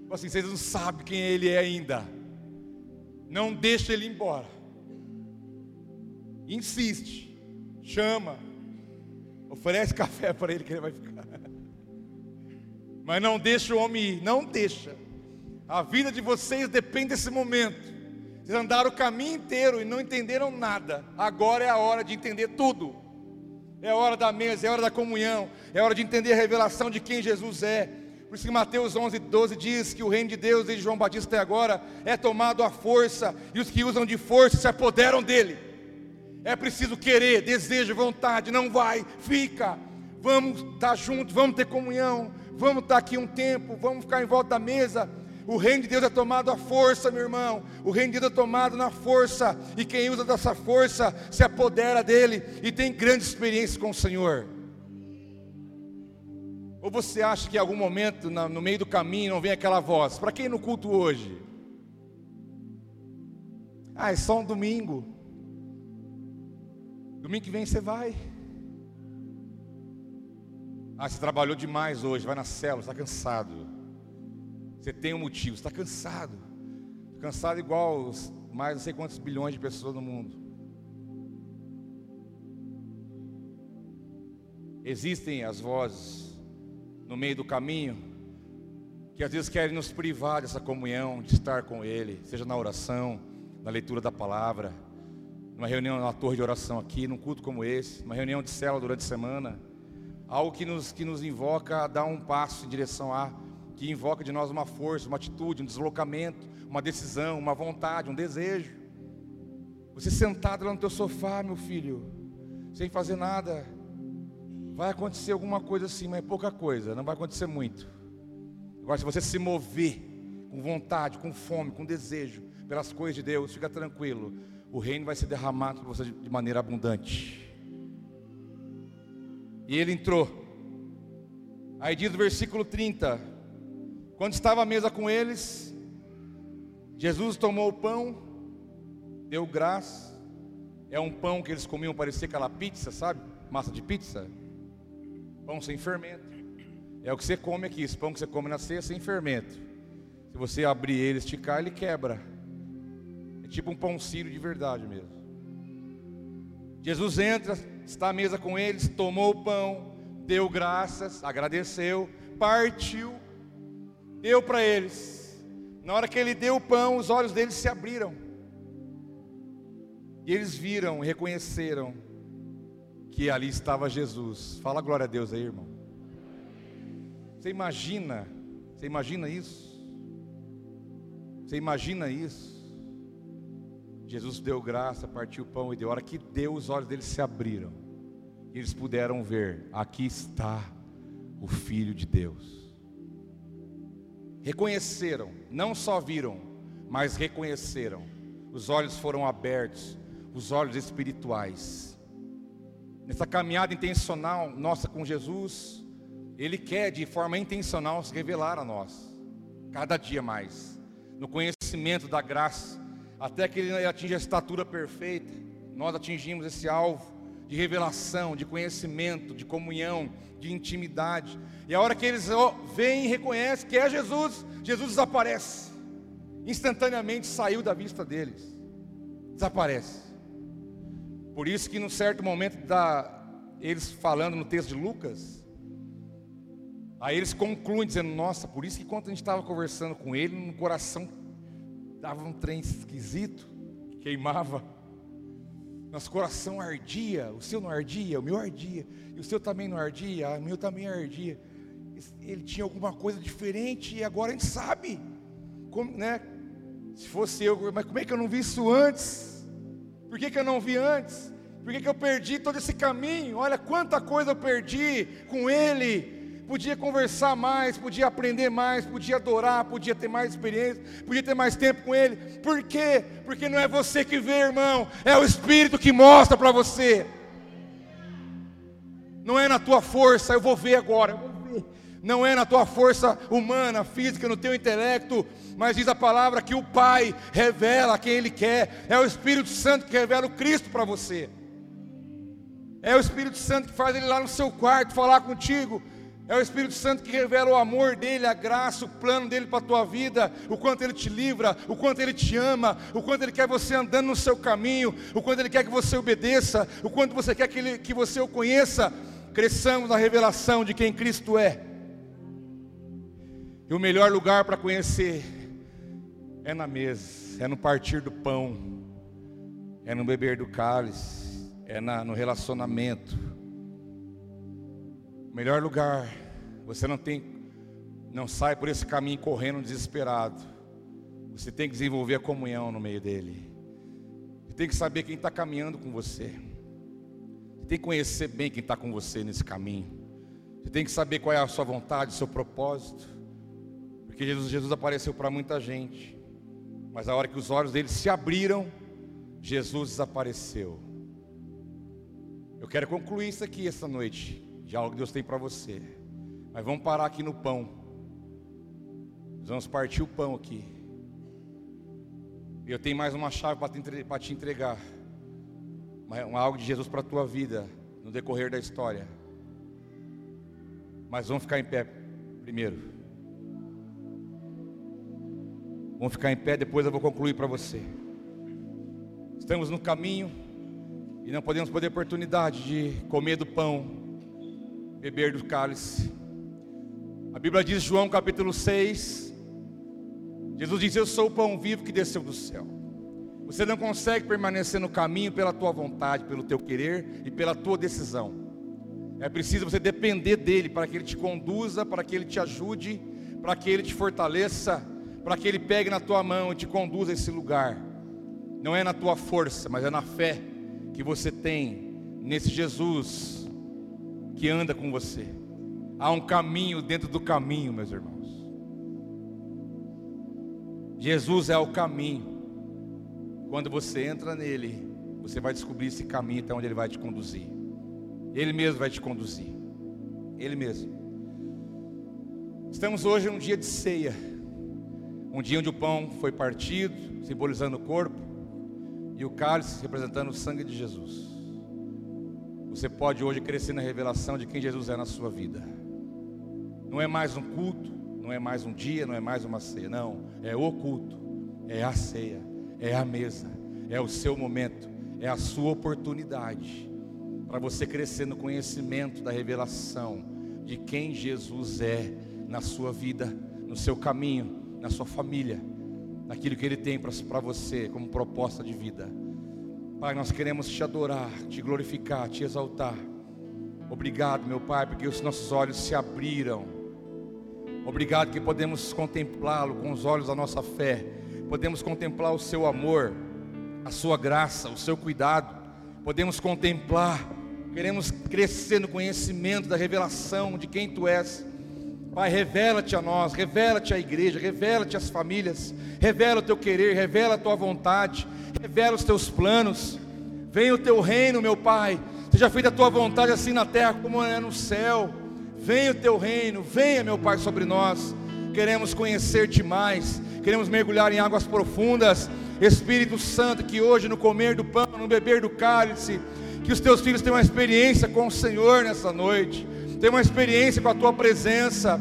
Assim, vocês não sabem quem ele é ainda. Não deixe ele embora. Insiste, chama, oferece café para ele que ele vai ficar. Mas não deixa o homem ir, não deixa. A vida de vocês depende desse momento. Vocês andaram o caminho inteiro e não entenderam nada. Agora é a hora de entender tudo. É hora da mesa, é hora da comunhão, é hora de entender a revelação de quem Jesus é. Por isso que Mateus 11, 12 diz que o reino de Deus, desde João Batista até agora, é tomado à força, e os que usam de força se apoderam dele. É preciso querer, desejo, vontade, não vai, fica. Vamos estar juntos, vamos ter comunhão, vamos estar aqui um tempo, vamos ficar em volta da mesa. O reino de Deus é tomado à força, meu irmão. O reino de Deus é tomado na força, e quem usa dessa força se apodera dele e tem grande experiência com o Senhor. Ou você acha que em algum momento, no meio do caminho, não vem aquela voz? Para quem no culto hoje? Ah, é só um domingo. Domingo que vem você vai. Ah, você trabalhou demais hoje, vai na célula, está cansado. Você tem um motivo, está cansado. Cansado igual mais não sei quantos bilhões de pessoas no mundo. Existem as vozes no meio do caminho, que às vezes querem nos privar dessa comunhão, de estar com Ele, seja na oração, na leitura da palavra, numa reunião, na torre de oração aqui, num culto como esse, numa reunião de célula durante a semana, algo que nos, que nos invoca a dar um passo em direção a, que invoca de nós uma força, uma atitude, um deslocamento, uma decisão, uma vontade, um desejo. Você sentado lá no teu sofá, meu filho, sem fazer nada, Vai acontecer alguma coisa assim, mas é pouca coisa, não vai acontecer muito. Agora, se você se mover com vontade, com fome, com desejo pelas coisas de Deus, fica tranquilo, o reino vai ser derramado para você de maneira abundante. E ele entrou. Aí diz o versículo 30: Quando estava à mesa com eles, Jesus tomou o pão, deu graça. É um pão que eles comiam, parecia aquela pizza, sabe? Massa de pizza. Pão sem fermento. É o que você come aqui, esse pão que você come na ceia sem fermento. Se você abrir ele, esticar, ele quebra. É tipo um pão sírio de verdade mesmo. Jesus entra, está à mesa com eles, tomou o pão, deu graças, agradeceu, partiu, deu para eles. Na hora que ele deu o pão, os olhos deles se abriram. E eles viram, reconheceram que ali estava Jesus. Fala glória a Deus aí, irmão. Você imagina? Você imagina isso? Você imagina isso? Jesus deu graça, partiu o pão e deu. Hora que deu, os olhos deles se abriram. E eles puderam ver: aqui está o Filho de Deus. Reconheceram, não só viram, mas reconheceram. Os olhos foram abertos, os olhos espirituais nessa caminhada intencional nossa com Jesus, Ele quer de forma intencional se revelar a nós, cada dia mais, no conhecimento da graça, até que Ele atinja a estatura perfeita, nós atingimos esse alvo de revelação, de conhecimento, de comunhão, de intimidade, e a hora que eles veem e reconhecem que é Jesus, Jesus desaparece, instantaneamente saiu da vista deles, desaparece. Por isso que num certo momento da eles falando no texto de Lucas, aí eles concluem dizendo: "Nossa, por isso que quando a gente estava conversando com ele, no coração dava um trem esquisito, queimava. Nosso coração ardia, o seu não ardia, o meu ardia, e o seu também não ardia, o meu também ardia. Ele tinha alguma coisa diferente e agora a gente sabe. Como, né? Se fosse eu, mas como é que eu não vi isso antes? Por que, que eu não vi antes? Por que, que eu perdi todo esse caminho? Olha quanta coisa eu perdi com Ele. Podia conversar mais, podia aprender mais, podia adorar, podia ter mais experiência, podia ter mais tempo com Ele. Por quê? Porque não é você que vê, irmão, é o Espírito que mostra para você. Não é na tua força, eu vou ver agora. Não é na tua força humana, física, no teu intelecto, mas diz a palavra que o Pai revela quem Ele quer, é o Espírito Santo que revela o Cristo para você. É o Espírito Santo que faz ele lá no seu quarto falar contigo. É o Espírito Santo que revela o amor dele, a graça, o plano dele para a tua vida, o quanto ele te livra, o quanto ele te ama, o quanto ele quer você andando no seu caminho, o quanto ele quer que você obedeça, o quanto você quer que, ele, que você o conheça. Cresçamos na revelação de quem Cristo é. E o melhor lugar para conhecer é na mesa, é no partir do pão, é no beber do cálice é na, no relacionamento. O melhor lugar, você não tem, não sai por esse caminho correndo desesperado. Você tem que desenvolver a comunhão no meio dele. Você tem que saber quem está caminhando com você. Você tem que conhecer bem quem está com você nesse caminho. Você tem que saber qual é a sua vontade, o seu propósito. Porque Jesus, Jesus apareceu para muita gente. Mas a hora que os olhos dele se abriram, Jesus desapareceu. Eu quero concluir isso aqui essa noite, de algo que Deus tem para você. Mas vamos parar aqui no pão. Nós vamos partir o pão aqui. E eu tenho mais uma chave para te entregar. algo de Jesus para a tua vida no decorrer da história. Mas vamos ficar em pé primeiro. Vamos ficar em pé, depois eu vou concluir para você. Estamos no caminho. E não podemos perder a oportunidade de comer do pão, beber do cálice. A Bíblia diz, João capítulo 6, Jesus diz: Eu sou o pão vivo que desceu do céu. Você não consegue permanecer no caminho pela tua vontade, pelo teu querer e pela tua decisão. É preciso você depender dele para que ele te conduza, para que ele te ajude, para que ele te fortaleça, para que ele pegue na tua mão e te conduza a esse lugar. Não é na tua força, mas é na fé que você tem nesse Jesus que anda com você. Há um caminho dentro do caminho, meus irmãos. Jesus é o caminho. Quando você entra nele, você vai descobrir esse caminho até onde ele vai te conduzir. Ele mesmo vai te conduzir. Ele mesmo. Estamos hoje num dia de ceia. Um dia onde o pão foi partido, simbolizando o corpo e o cálice representando o sangue de Jesus. Você pode hoje crescer na revelação de quem Jesus é na sua vida. Não é mais um culto, não é mais um dia, não é mais uma ceia, não. É o culto, é a ceia, é a mesa, é o seu momento, é a sua oportunidade para você crescer no conhecimento da revelação de quem Jesus é na sua vida, no seu caminho, na sua família naquilo que Ele tem para você como proposta de vida. Pai, nós queremos te adorar, te glorificar, te exaltar. Obrigado, meu Pai, porque os nossos olhos se abriram. Obrigado que podemos contemplá-lo com os olhos da nossa fé. Podemos contemplar o seu amor, a sua graça, o seu cuidado. Podemos contemplar, queremos crescer no conhecimento da revelação de quem tu és. Pai, revela-te a nós, revela-te à igreja, revela-te às famílias, revela o teu querer, revela a tua vontade, revela os teus planos. Venha o teu reino, meu Pai, seja feita a tua vontade assim na terra como é no céu. Venha o teu reino, venha, meu Pai, sobre nós. Queremos conhecer-te mais, queremos mergulhar em águas profundas. Espírito Santo, que hoje no comer do pão, no beber do cálice, que os teus filhos tenham uma experiência com o Senhor nessa noite tenham uma experiência com a tua presença,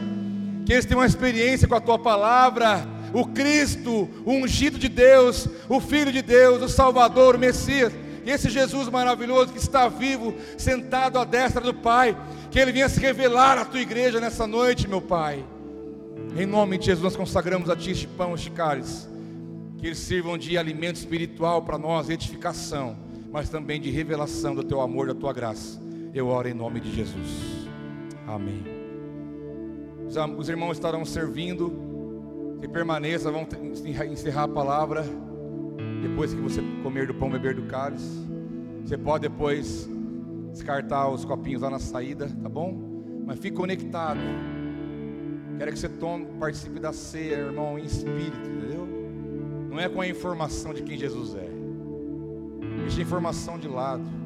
que eles tenham uma experiência com a tua palavra, o Cristo, o ungido de Deus, o Filho de Deus, o Salvador, o Messias, esse Jesus maravilhoso que está vivo, sentado à destra do Pai, que Ele venha se revelar à tua igreja nessa noite, meu Pai. Em nome de Jesus, nós consagramos a Ti este pão, este cálice, que eles sirvam de alimento espiritual para nós, edificação, mas também de revelação do Teu amor, da Tua graça. Eu oro em nome de Jesus. Amém. Os irmãos estarão servindo. Se permaneça, vamos encerrar a palavra. depois que você comer do pão, beber do cálice. Você pode depois descartar os copinhos lá na saída, tá bom? Mas fique conectado. Quero que você tome, participe da ceia, irmão, em espírito, entendeu? Não é com a informação de quem Jesus é. Deixa a informação de lado.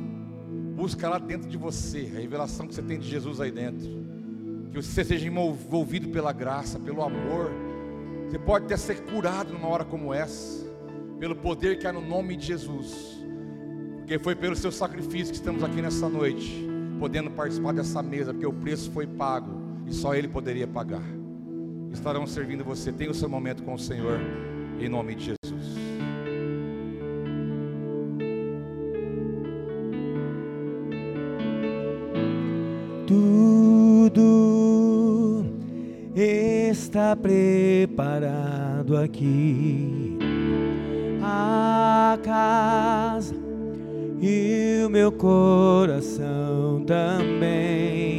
Busca lá dentro de você a revelação que você tem de Jesus aí dentro. Que você seja envolvido pela graça, pelo amor. Você pode até ser curado numa hora como essa, pelo poder que há no nome de Jesus. Porque foi pelo seu sacrifício que estamos aqui nessa noite, podendo participar dessa mesa, porque o preço foi pago e só Ele poderia pagar. Estarão servindo você. Tenha o seu momento com o Senhor, em nome de Jesus. Preparado aqui. A casa e o meu coração também.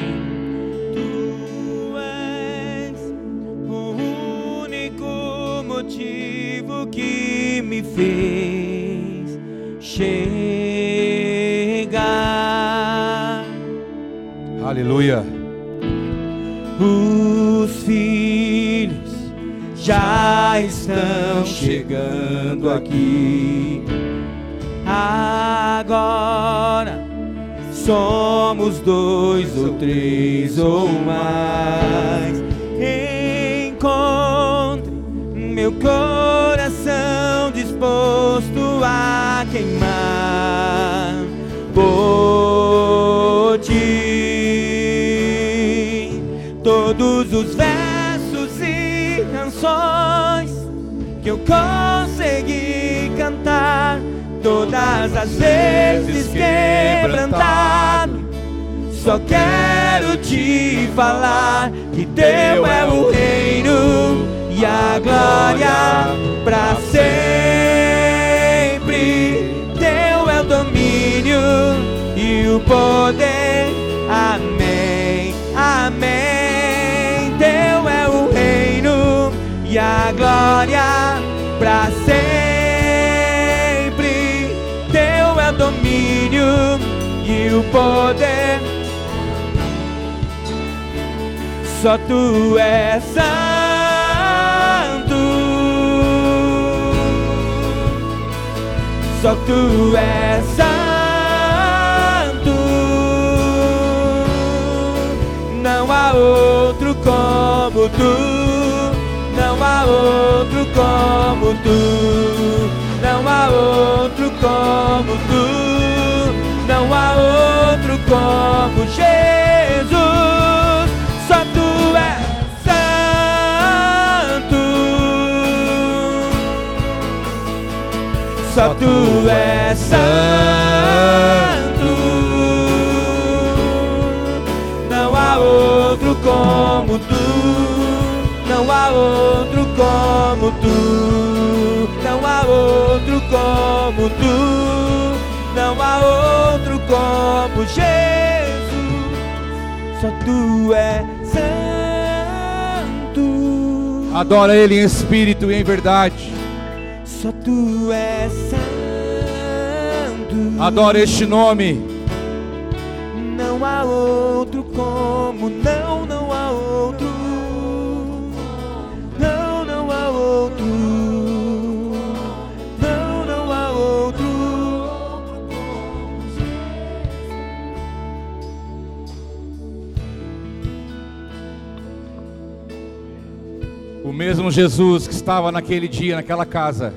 Tu és o único motivo que me fez chegar. Aleluia. Já estão chegando aqui. Agora somos dois ou três ou mais. Encontre meu coração disposto a queimar por ti. Todos os que eu consegui cantar todas as vezes quebrantado. Só quero te falar que teu é o reino e a glória para sempre. Teu é o domínio e o poder. Amém, amém. E a glória para sempre domínio e o poder. Só tu és santo. Só tu és santo. Não há outro como tu. Não há outro como tu. Não há outro como tu, não há outro como Jesus, só tu és santo, só tu és santo, não há outro como tu, não há outro como tu, não há outro como tu, não há outro como Jesus, só tu é santo. Adora Ele em espírito e em verdade. Só tu és santo. Adora este nome. Não há outro como, não mesmo Jesus que estava naquele dia, naquela casa,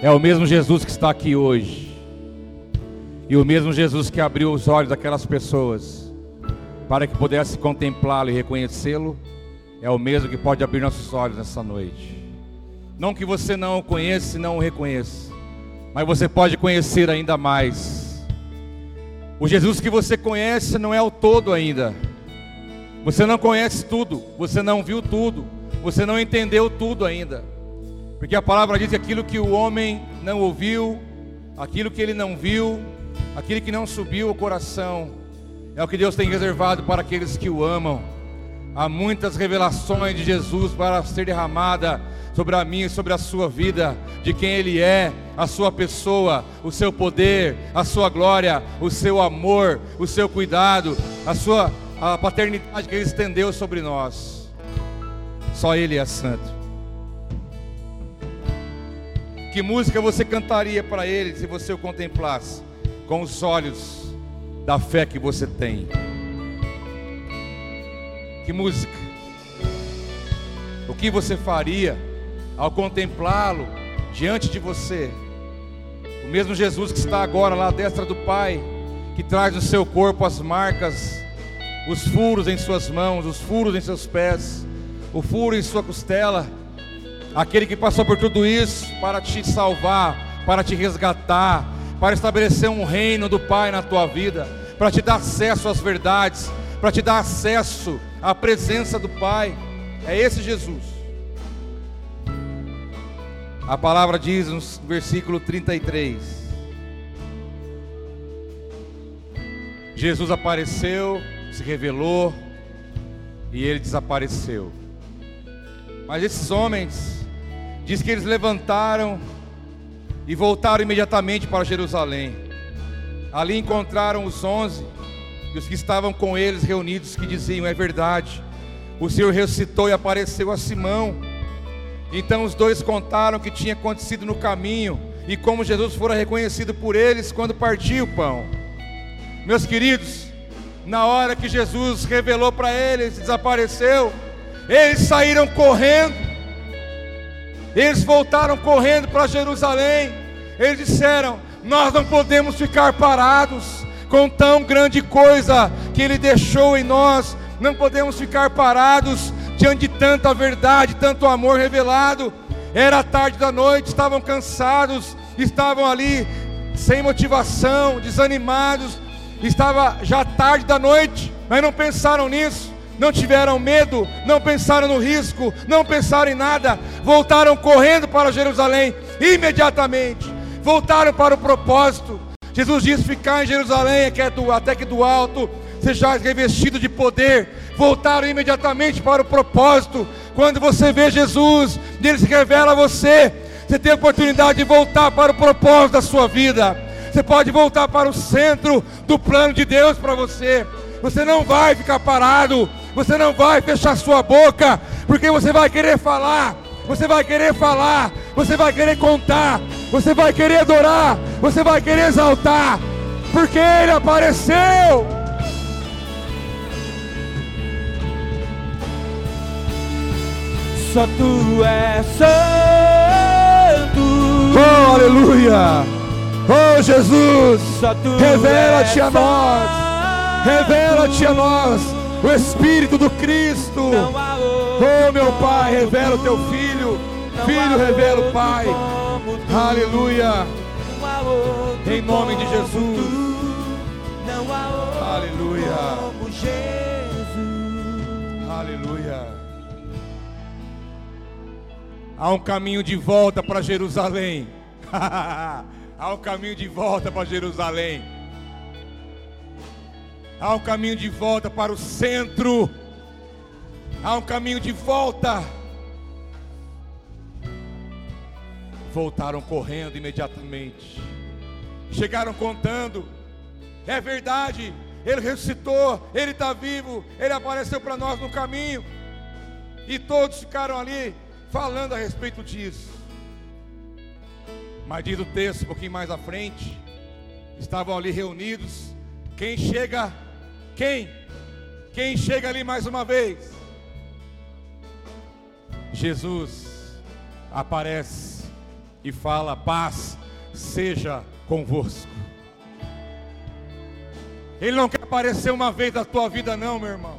é o mesmo Jesus que está aqui hoje. E o mesmo Jesus que abriu os olhos daquelas pessoas para que pudesse contemplá-lo e reconhecê-lo, é o mesmo que pode abrir nossos olhos nessa noite. Não que você não o conheça e não o reconheça, mas você pode conhecer ainda mais. O Jesus que você conhece não é o todo ainda. Você não conhece tudo, você não viu tudo, você não entendeu tudo ainda. Porque a palavra diz que aquilo que o homem não ouviu, aquilo que ele não viu, aquilo que não subiu ao coração, é o que Deus tem reservado para aqueles que o amam. Há muitas revelações de Jesus para ser derramada sobre a minha e sobre a sua vida, de quem Ele é, a sua pessoa, o seu poder, a sua glória, o seu amor, o seu cuidado, a sua a paternidade que Ele estendeu sobre nós. Só Ele é santo. Que música você cantaria para Ele se você o contemplasse com os olhos da fé que você tem? Que música? O que você faria ao contemplá-lo diante de você? O mesmo Jesus que está agora lá à destra do Pai, que traz no seu corpo as marcas, os furos em suas mãos, os furos em seus pés, o furo em sua costela aquele que passou por tudo isso para te salvar, para te resgatar, para estabelecer um reino do Pai na tua vida, para te dar acesso às verdades, para te dar acesso à presença do Pai. É esse Jesus. A palavra diz no versículo 33. Jesus apareceu, se revelou e ele desapareceu. Mas esses homens Diz que eles levantaram e voltaram imediatamente para Jerusalém. Ali encontraram os onze e os que estavam com eles reunidos, que diziam: É verdade, o Senhor ressuscitou e apareceu a Simão. Então os dois contaram o que tinha acontecido no caminho e como Jesus fora reconhecido por eles quando partiu o pão. Meus queridos, na hora que Jesus revelou para eles, desapareceu, eles saíram correndo eles voltaram correndo para Jerusalém. Eles disseram: Nós não podemos ficar parados com tão grande coisa que Ele deixou em nós. Não podemos ficar parados diante de tanta verdade, tanto amor revelado. Era tarde da noite, estavam cansados, estavam ali sem motivação, desanimados. Estava já tarde da noite, mas não pensaram nisso não tiveram medo, não pensaram no risco, não pensaram em nada, voltaram correndo para Jerusalém imediatamente, voltaram para o propósito. Jesus disse: ficar em Jerusalém até que do alto sejais revestido de poder. Voltaram imediatamente para o propósito. Quando você vê Jesus, ele se revela a você. Você tem a oportunidade de voltar para o propósito da sua vida. Você pode voltar para o centro do plano de Deus para você. Você não vai ficar parado. Você não vai fechar sua boca, porque você vai querer falar, você vai querer falar, você vai querer contar, você vai querer adorar, você vai querer exaltar, porque Ele apareceu. Só tu és santo. Oh, aleluia. Oh, Jesus. Revela-te a nós. Revela-te a nós o Espírito do Cristo. Oh, meu Pai, revela o teu Filho. Filho, revela o Pai. Aleluia. Em nome de Jesus. Aleluia. Aleluia. Há um caminho de volta para Jerusalém. Há um caminho de volta para Jerusalém. Há um caminho de volta para o centro. Há um caminho de volta. Voltaram correndo imediatamente. Chegaram contando. É verdade. Ele ressuscitou. Ele está vivo. Ele apareceu para nós no caminho. E todos ficaram ali falando a respeito disso. Mas diz o texto um pouquinho mais à frente. Estavam ali reunidos. Quem chega quem? Quem chega ali mais uma vez? Jesus aparece e fala: paz seja convosco. Ele não quer aparecer uma vez na tua vida, não, meu irmão.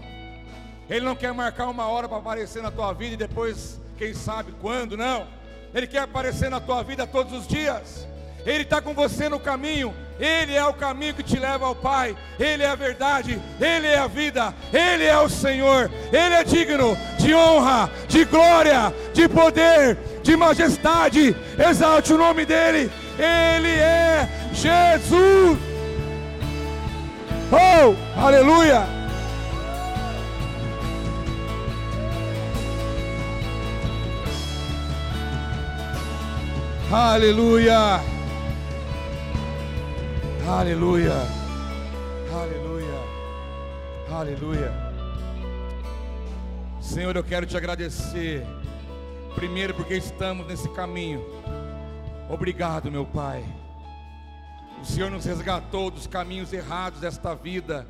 Ele não quer marcar uma hora para aparecer na tua vida e depois, quem sabe quando, não. Ele quer aparecer na tua vida todos os dias. Ele está com você no caminho, Ele é o caminho que te leva ao Pai, Ele é a verdade, Ele é a vida, Ele é o Senhor, Ele é digno de honra, de glória, de poder, de majestade. Exalte o nome dEle, Ele é Jesus. Oh, aleluia! Aleluia. Aleluia. Aleluia. Aleluia. Senhor, eu quero te agradecer. Primeiro, porque estamos nesse caminho. Obrigado, meu Pai. O Senhor nos resgatou dos caminhos errados desta vida.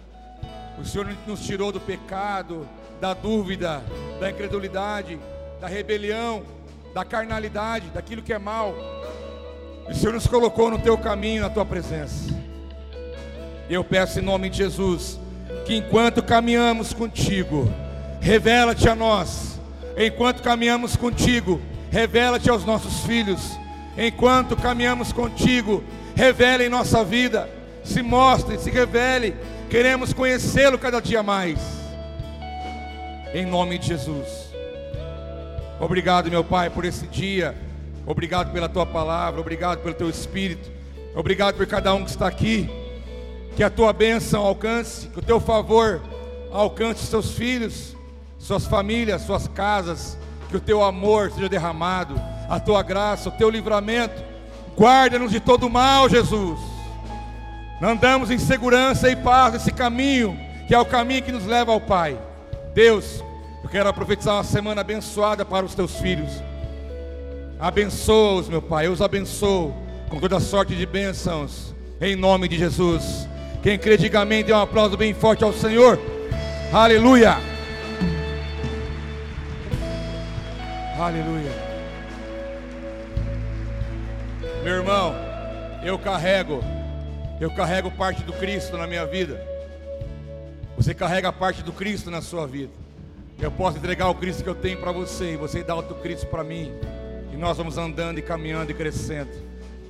O Senhor nos tirou do pecado, da dúvida, da incredulidade, da rebelião, da carnalidade, daquilo que é mal. O Senhor nos colocou no teu caminho, na tua presença. Eu peço em nome de Jesus que enquanto caminhamos contigo, revela-te a nós. Enquanto caminhamos contigo, revela-te aos nossos filhos. Enquanto caminhamos contigo, revela em nossa vida, se mostre, se revele. Queremos conhecê-lo cada dia mais. Em nome de Jesus. Obrigado, meu Pai, por esse dia. Obrigado pela tua palavra, obrigado pelo teu espírito. Obrigado por cada um que está aqui. Que a tua bênção alcance, que o teu favor alcance seus filhos, suas famílias, suas casas. Que o teu amor seja derramado, a tua graça, o teu livramento. Guarda-nos de todo mal, Jesus. Andamos em segurança e paz nesse caminho, que é o caminho que nos leva ao Pai. Deus, eu quero profetizar uma semana abençoada para os teus filhos. Abençoa-os, meu Pai, eu os abençoo com toda sorte de bênçãos, em nome de Jesus. Quem crê, diga amém, dê um aplauso bem forte ao Senhor. Aleluia. Aleluia. Meu irmão, eu carrego, eu carrego parte do Cristo na minha vida. Você carrega parte do Cristo na sua vida. Eu posso entregar o Cristo que eu tenho para você, e você dá o teu Cristo para mim. E nós vamos andando e caminhando e crescendo.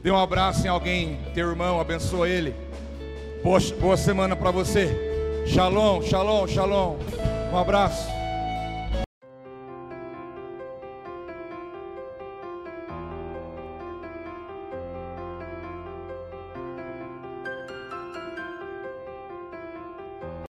Dê um abraço em alguém, teu irmão, abençoa ele. Boa, boa semana para você. Shalom, shalom, shalom. Um abraço.